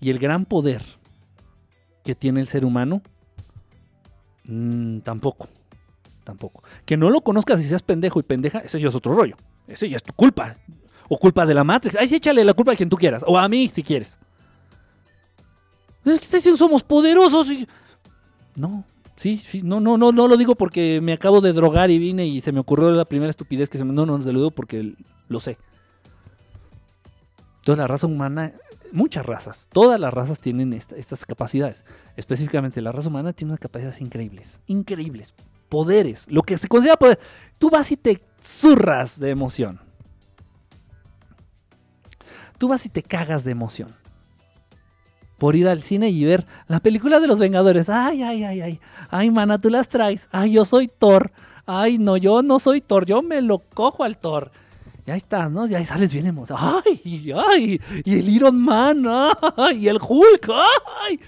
Y el gran poder que tiene el ser humano mm, tampoco. Tampoco. Que no lo conozcas y seas pendejo y pendeja, ese ya es otro rollo. Ese ya es tu culpa. O culpa de la Matrix. Ahí sí échale la culpa a quien tú quieras. O a mí si quieres. Es que está diciendo somos poderosos y... No, sí, sí, no, no, no, no lo digo porque me acabo de drogar y vine y se me ocurrió la primera estupidez que se me... No, no, se lo digo porque lo sé. Toda la raza humana, muchas razas, todas las razas tienen esta- estas capacidades. Específicamente la raza humana tiene unas capacidades increíbles, increíbles. Poderes, lo que se considera poder. Tú vas y te zurras de emoción. Tú vas y te cagas de emoción. Por ir al cine y ver la película de los Vengadores. Ay, ay, ay, ay. Ay, mana, tú las traes. Ay, yo soy Thor. Ay, no, yo no soy Thor. Yo me lo cojo al Thor. Y ahí estás, ¿no? Y ahí sales bien emocionado. Ay, ay. Y el Iron Man. Ay, y el Hulk. Ay.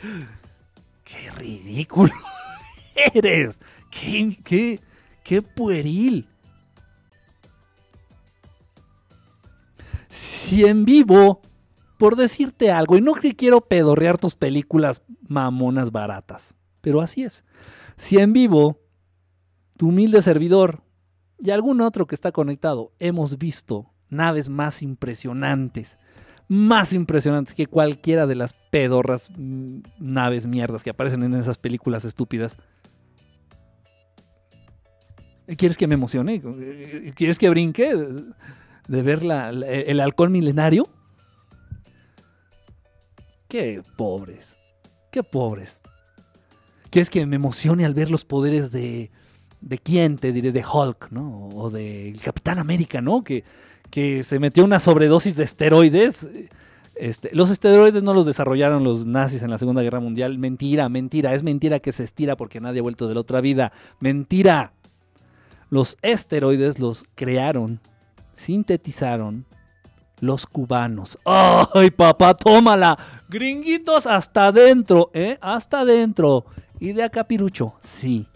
Qué ridículo *laughs* eres. Qué, qué, qué pueril. Si en vivo, por decirte algo, y no que quiero pedorrear tus películas mamonas baratas, pero así es. Si en vivo, tu humilde servidor y algún otro que está conectado hemos visto naves más impresionantes, más impresionantes que cualquiera de las pedorras mm, naves mierdas que aparecen en esas películas estúpidas. ¿Quieres que me emocione? ¿Quieres que brinque de ver el halcón milenario? Qué pobres, qué pobres. ¿Quieres que me emocione al ver los poderes de, de quién? Te diré, de Hulk, ¿no? O del Capitán América, ¿no? Que, que se metió una sobredosis de esteroides. Este, los esteroides no los desarrollaron los nazis en la Segunda Guerra Mundial. Mentira, mentira. Es mentira que se estira porque nadie ha vuelto de la otra vida. Mentira. Los esteroides los crearon, sintetizaron los cubanos. *laughs* ¡Ay, papá, tómala! Gringuitos hasta adentro, ¿eh? Hasta adentro. Y de acá pirucho, sí.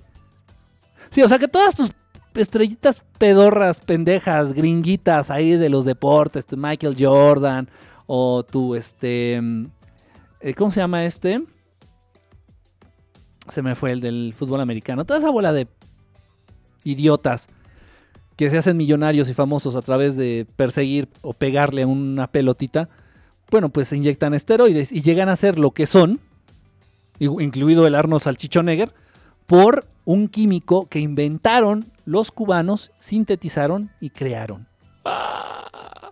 Sí, o sea que todas tus estrellitas pedorras, pendejas, gringuitas ahí de los deportes, tu Michael Jordan o tu, este... mm, eh, ¿Cómo se llama este? Se me fue el del fútbol americano. Toda esa bola de idiotas que se hacen millonarios y famosos a través de perseguir o pegarle a una pelotita, bueno, pues se inyectan esteroides y llegan a ser lo que son, incluido el Arnold Salchichonegger, por un químico que inventaron los cubanos, sintetizaron y crearon. ¡Ah!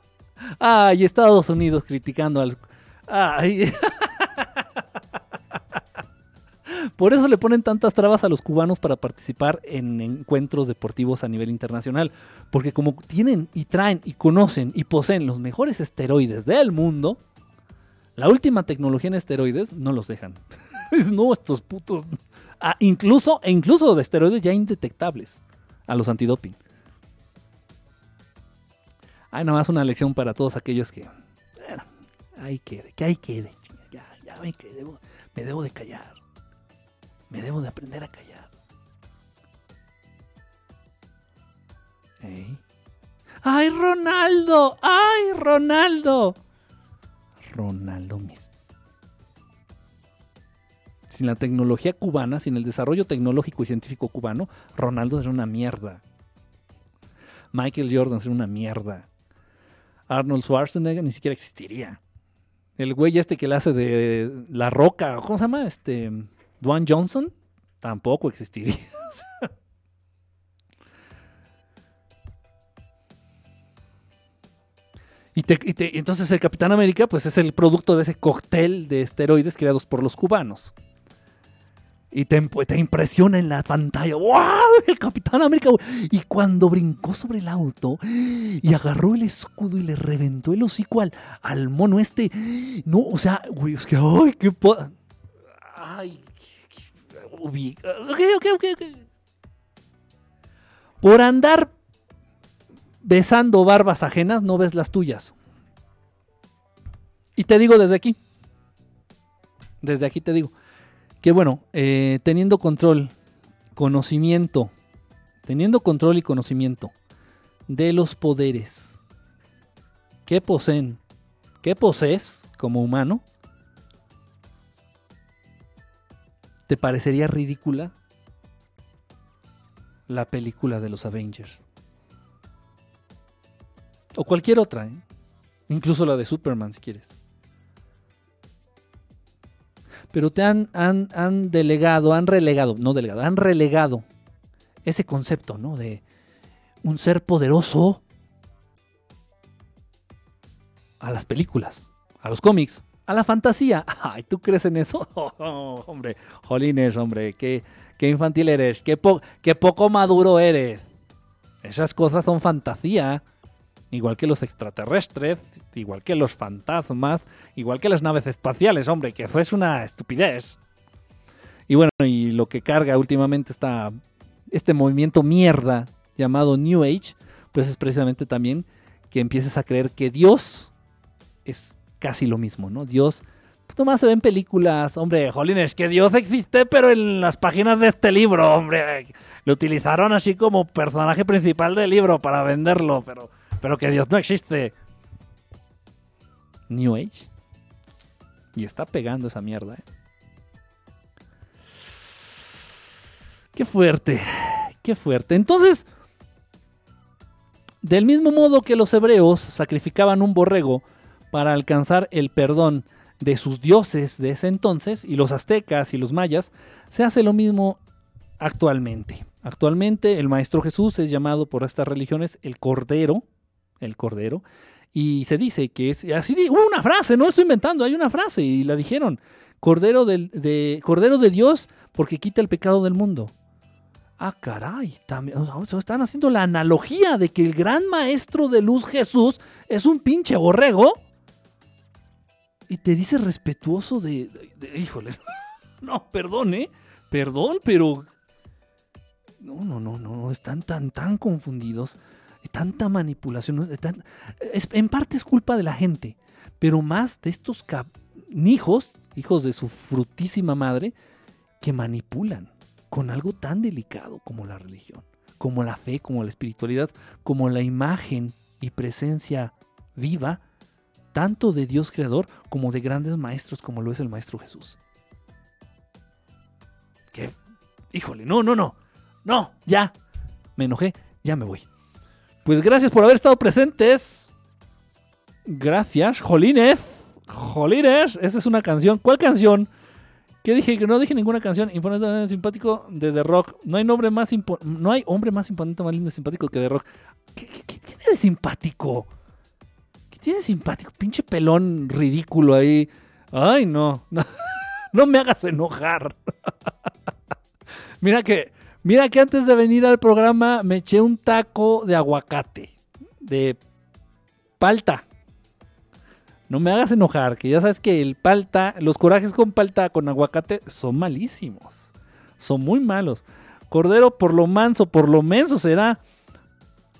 ¡Ay! Estados Unidos criticando al... ¡Ay! *laughs* Por eso le ponen tantas trabas a los cubanos para participar en encuentros deportivos a nivel internacional. Porque como tienen y traen y conocen y poseen los mejores esteroides del mundo, la última tecnología en esteroides no los dejan. *laughs* no, estos putos. Ah, incluso, e incluso de esteroides ya indetectables a los antidoping. Hay nada más una lección para todos aquellos que. Bueno, ahí quede, que ahí quede. Ya, ya debo- me debo de callar. Me debo de aprender a callar. Ey. ¡Ay, Ronaldo! ¡Ay, Ronaldo! Ronaldo mis. sin la tecnología cubana, sin el desarrollo tecnológico y científico cubano, Ronaldo era una mierda. Michael Jordan sería una mierda. Arnold Schwarzenegger ni siquiera existiría. El güey este que le hace de La Roca, ¿cómo se llama? Este, Dwayne Johnson, tampoco existiría. *laughs* Y, entonces el Capitán América pues es el producto de ese cóctel de esteroides creados por los cubanos. Y te, imp- te impresiona en la pantalla. ¡Wow! El Capitán América. Y cuando brincó sobre el auto y agarró el escudo y le reventó el hocico al, al mono este. No, o sea, güey, es que, ¡ay, qué Ay, Por andar besando barbas ajenas, no ves las tuyas. Y te digo desde aquí. Desde aquí te digo. Que bueno, eh, teniendo control, conocimiento, teniendo control y conocimiento de los poderes que poseen, que posees como humano, ¿te parecería ridícula la película de los Avengers? O cualquier otra, ¿eh? incluso la de Superman si quieres. Pero te han, han, han delegado, han relegado, no delegado, han relegado ese concepto, ¿no? De un ser poderoso a las películas, a los cómics, a la fantasía. *laughs* Ay, ¿tú crees en eso? *laughs* Oh, hombre, jolines, hombre, qué, qué infantil eres, qué, qué poco maduro eres. Esas cosas son fantasía. Igual que los extraterrestres, igual que los fantasmas, igual que las naves espaciales, hombre, que eso es una estupidez. Y bueno, y lo que carga últimamente esta, este movimiento mierda llamado New Age, pues es precisamente también que empieces a creer que Dios es casi lo mismo, ¿no? Dios, pues nomás se ven películas, hombre, jolines, que Dios existe, pero en las páginas de este libro, hombre, lo utilizaron así como personaje principal del libro para venderlo, pero, pero que Dios no existe. New Age. Y está pegando esa mierda, ¿eh? Qué fuerte, qué fuerte. Entonces, del mismo modo que los hebreos sacrificaban un borrego para alcanzar el perdón de sus dioses de ese entonces, y los aztecas y los mayas, se hace lo mismo actualmente. Actualmente el Maestro Jesús es llamado por estas religiones el Cordero, el Cordero, y se dice que es así, hubo una frase, no estoy inventando, hay una frase y la dijeron, Cordero del- de, Cordero de Dios porque quita el pecado del mundo. Ah, caray, también, están haciendo la analogía de que el gran maestro de luz Jesús es un pinche borrego. Y te dice respetuoso de, híjole, *laughs* no, perdón, ¿eh? Perdón, pero... No, no, no, no, están tan, tan confundidos. Tanta manipulación. en parte es culpa de la gente, pero más de estos hijos, hijos de su frutísima madre, que manipulan con algo tan delicado como la religión, como la fe, como la espiritualidad, como la imagen y presencia viva, tanto de Dios creador como de grandes maestros como lo es el Maestro Jesús. Que, híjole, no, no, no, no, ya, me enojé, ya me voy. Pues gracias por haber estado presentes. Gracias, Jolines. Jolines, esa es una canción. ¿Cuál canción? ¿Qué dije? Que no dije ninguna canción. Imponente, simpático de The Rock. No hay nombre más no hay hombre más imponente, más lindo y simpático que The Rock. ¿Qué, qué- qué tiene de simpático? ¿Qué tiene simpático? Pinche pelón ridículo ahí. Ay, no. No, *laughs* no me hagas enojar. *laughs* mira que, mira que antes de venir al programa me eché un taco de aguacate. De palta. No me hagas enojar, que ya sabes que el palta, los corajes con palta, con aguacate, son malísimos. Son muy malos. Cordero por lo manso, por lo menso será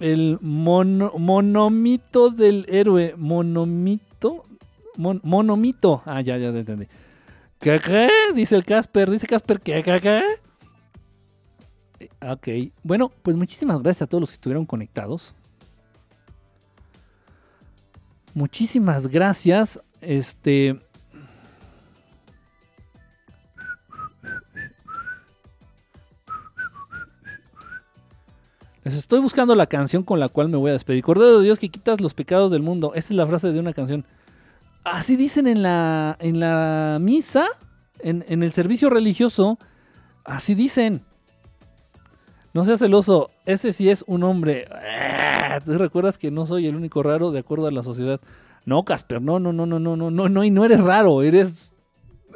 el mono- monomito del héroe. Monomito. Mon- monomito. Ah, ya, ya te entendí. ¿Qué, qué? Dice el Casper. Dice Casper, ¿qué, qué, qué? Eh, Ok. Bueno, pues muchísimas gracias a todos los que estuvieron conectados. Muchísimas gracias. Este. Estoy buscando la canción con la cual me voy a despedir. Cordero de Dios que quitas los pecados del mundo. Esa es la frase de una canción. Así dicen en la, en la misa, en, en el servicio religioso. Así dicen. No seas celoso, ese sí es un hombre. Ah, ¿Tú recuerdas que no soy el único raro de acuerdo a la sociedad? No, Casper, no, no, no, no, no, no, no, no, y no eres raro, eres.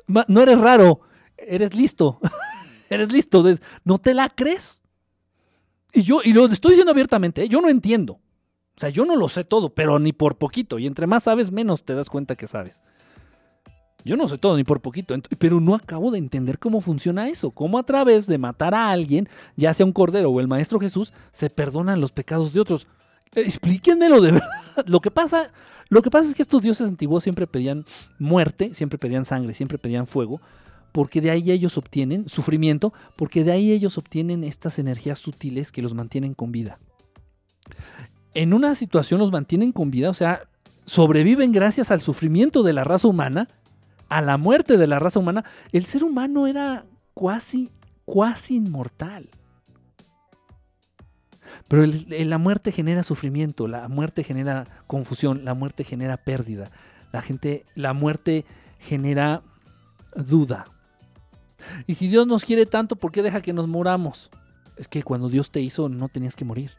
No eres raro, eres listo. *laughs* eres listo. ¿No te la crees? Y yo, y lo estoy diciendo abiertamente, ¿eh? yo no entiendo. O sea, yo no lo sé todo, pero ni por poquito. Y entre más sabes, menos te das cuenta que sabes. Yo no sé todo, ni por poquito. Pero no acabo de entender cómo funciona eso. Cómo a través de matar a alguien, ya sea un cordero o el Maestro Jesús, se perdonan los pecados de otros. Eh, Explíquenmelo de *laughs* verdad. Lo que pasa, lo que pasa es que estos dioses antiguos siempre pedían muerte, siempre pedían sangre, siempre pedían fuego, porque de ahí ellos obtienen sufrimiento, porque de ahí ellos obtienen estas energías sutiles que los mantienen con vida. En una situación los mantienen con vida, o sea, sobreviven gracias al sufrimiento de la raza humana, a la muerte de la raza humana. El ser humano era cuasi, cuasi inmortal. Pero la muerte genera sufrimiento, la muerte genera confusión, la muerte genera pérdida, la gente, la muerte genera duda. Y si Dios nos quiere tanto, ¿por qué deja que nos muramos? Es que cuando Dios te hizo no tenías que morir.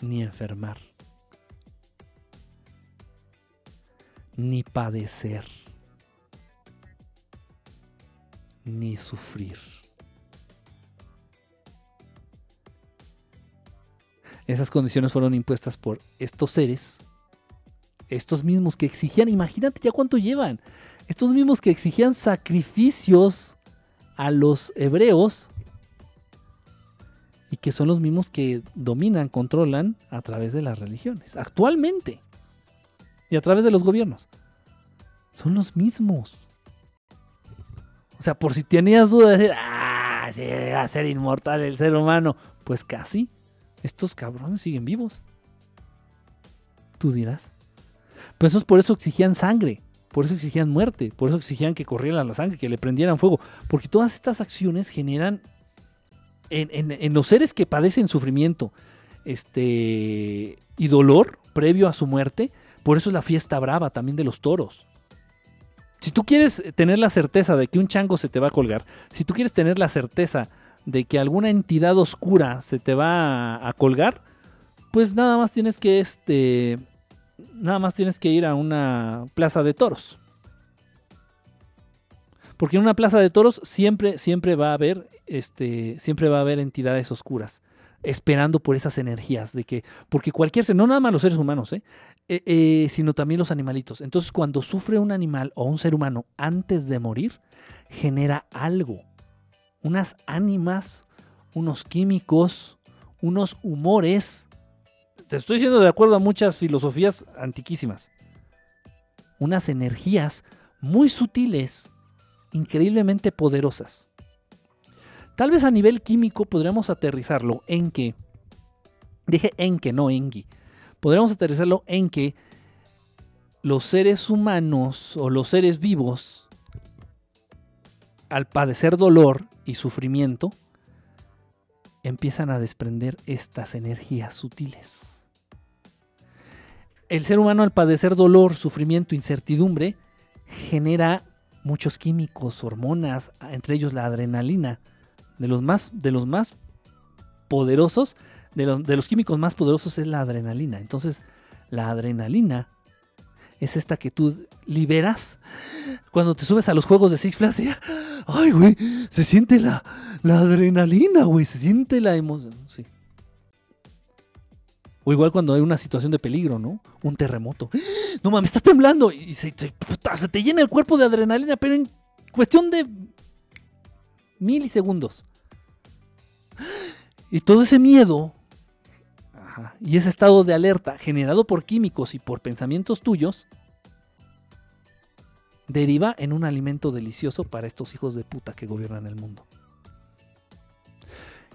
Ni enfermar. Ni padecer. Ni sufrir. Esas condiciones fueron impuestas por estos seres, estos mismos que exigían, imagínate ya cuánto llevan, estos mismos que exigían sacrificios a los hebreos y que son los mismos que dominan, controlan a través de las religiones, actualmente, y a través de los gobiernos. Son los mismos. O sea, por si tenías duda de decir, ah, va a ser inmortal el ser humano, pues casi. Estos cabrones siguen vivos. Tú dirás. Pues por eso exigían sangre, por eso exigían muerte, por eso exigían que corriera la sangre, que le prendieran fuego, porque todas estas acciones generan en, en- en los seres que padecen sufrimiento este, y dolor previo a su muerte, por eso es la fiesta brava también de los toros. Si tú quieres tener la certeza de que un chango se te va a colgar, si tú quieres tener la certeza de que alguna entidad oscura se te va a, colgar, pues nada más tienes que este nada más tienes que ir a una plaza de toros. Porque en una plaza de toros siempre siempre va a haber este siempre va a haber entidades oscuras esperando por esas energías de que porque cualquier ser, no nada más los seres humanos, ¿eh? Eh, eh, sino también los animalitos. Entonces, cuando sufre un animal o un ser humano antes de morir, genera algo unas ánimas, unos químicos, unos humores. Te estoy diciendo de acuerdo a muchas filosofías antiquísimas. Unas energías muy sutiles, increíblemente poderosas. Tal vez a nivel químico podríamos aterrizarlo en que, dije en que, no engi, podríamos aterrizarlo en que los seres humanos o los seres vivos al padecer dolor y sufrimiento, empiezan a desprender estas energías sutiles. El ser humano al padecer dolor, sufrimiento, incertidumbre, genera muchos químicos, hormonas, entre ellos la adrenalina, de los más, de los más poderosos, de los, de los químicos más poderosos es la adrenalina. Entonces, la adrenalina es esta que tú liberas cuando te subes a los juegos de Six Flags. y, Ay, güey, se siente la, la adrenalina, güey, se siente la emoción. Sí. O igual cuando hay una situación de peligro, ¿no? Un terremoto. No mames, estás temblando y se, puta, se te llena el cuerpo de adrenalina, pero en cuestión de milisegundos. Y todo ese miedo y ese estado de alerta generado por químicos y por pensamientos tuyos deriva en un alimento delicioso para estos hijos de puta que gobiernan el mundo.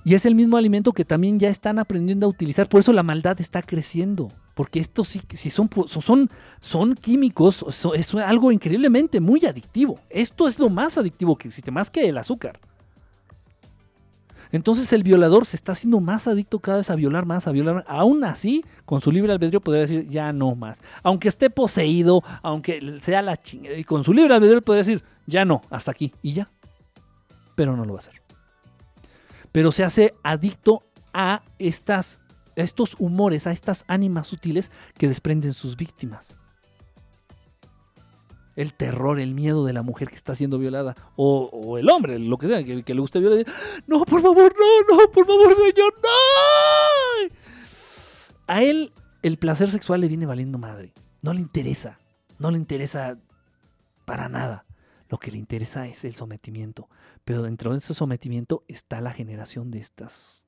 Y es el mismo alimento que también ya están aprendiendo a utilizar, por eso la maldad está creciendo. Porque estos sí, sí son, son, químicos, es algo increíblemente muy adictivo. Esto es lo más adictivo que existe, más que el azúcar. Entonces el violador se está haciendo más adicto cada vez a violar más, a violar más. Aún así, con su libre albedrío podría decir ya no más. Aunque esté poseído, aunque sea la chingada, y con su libre albedrío podría decir ya no, hasta aquí y ya. Pero no lo va a hacer. Pero se hace adicto a estas, a estos humores, a estas ánimas sutiles que desprenden sus víctimas. El terror, el miedo de la mujer que está siendo violada. O, o el hombre, lo que sea, que, que le guste violar. No, por favor, no, no, por favor, señor, no. A él el placer sexual le viene valiendo madre. No le interesa. No le interesa para nada. Lo que le interesa es el sometimiento. Pero dentro de ese sometimiento está la generación de estas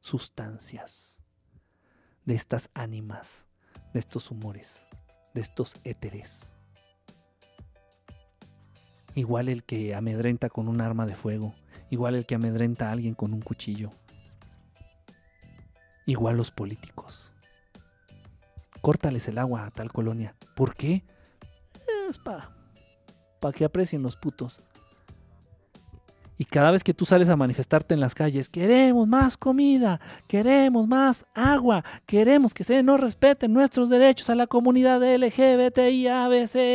sustancias, de estas ánimas, de estos humores, de estos éteres. Igual el que amedrenta con un arma de fuego, igual el que amedrenta a alguien con un cuchillo, igual los políticos. Córtales el agua a tal colonia. ¿Por qué? Es para pa que aprecien los putos. Y cada vez que tú sales a manifestarte en las calles, queremos más comida, queremos más agua, queremos que se nos respeten nuestros derechos a la comunidad LGBTI,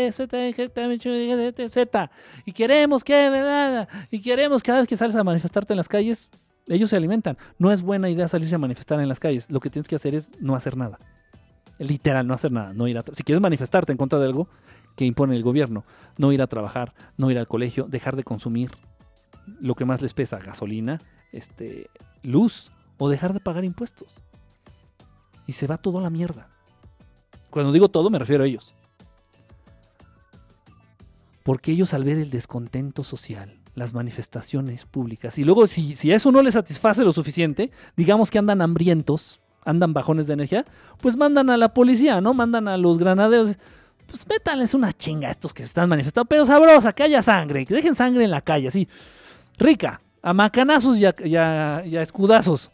Z, y queremos que. Y queremos cada vez que sales a manifestarte en las calles, ellos se alimentan. No es buena idea salirse a manifestar en las calles. Lo que tienes que hacer es no hacer nada. Literal, no hacer nada. No ir a si quieres manifestarte en contra de algo que impone el gobierno, no ir a trabajar, no ir al colegio, dejar de consumir lo que más les pesa, gasolina, este, luz o dejar de pagar impuestos. Y se va todo a la mierda. Cuando digo todo me refiero a ellos. Porque ellos al ver el descontento social, las manifestaciones públicas, y luego si, si eso no les satisface lo suficiente, digamos que andan hambrientos, andan bajones de energía, pues mandan a la policía, ¿no? Mandan a los granaderos. Pues métanles una chinga a estos que se están manifestando, pero sabrosa, que haya sangre, que dejen sangre en la calle, así rica, a macanazos y a, escudazos.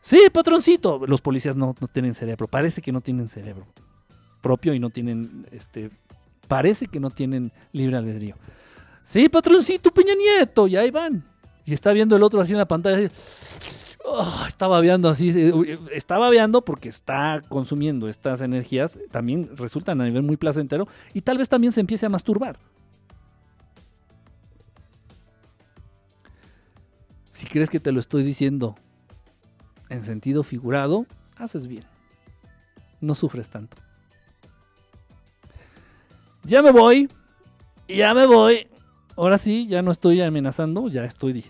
Sí, patroncito. Los policías no, no tienen cerebro. Parece que no tienen cerebro propio y no tienen, este, parece que no tienen libre albedrío. Sí, patroncito, Peña Nieto. Y ahí van. Y está viendo el otro así en la pantalla. "Ah", está babeando así. eh, Está babeando porque está consumiendo estas energías. También resultan a nivel muy placentero. Y tal vez también se empiece a masturbar. Si crees que te lo estoy diciendo en sentido figurado, haces bien. No sufres tanto. Ya me voy. Ya me voy. Ahora sí, ya no estoy amenazando, ya estoy diciendo.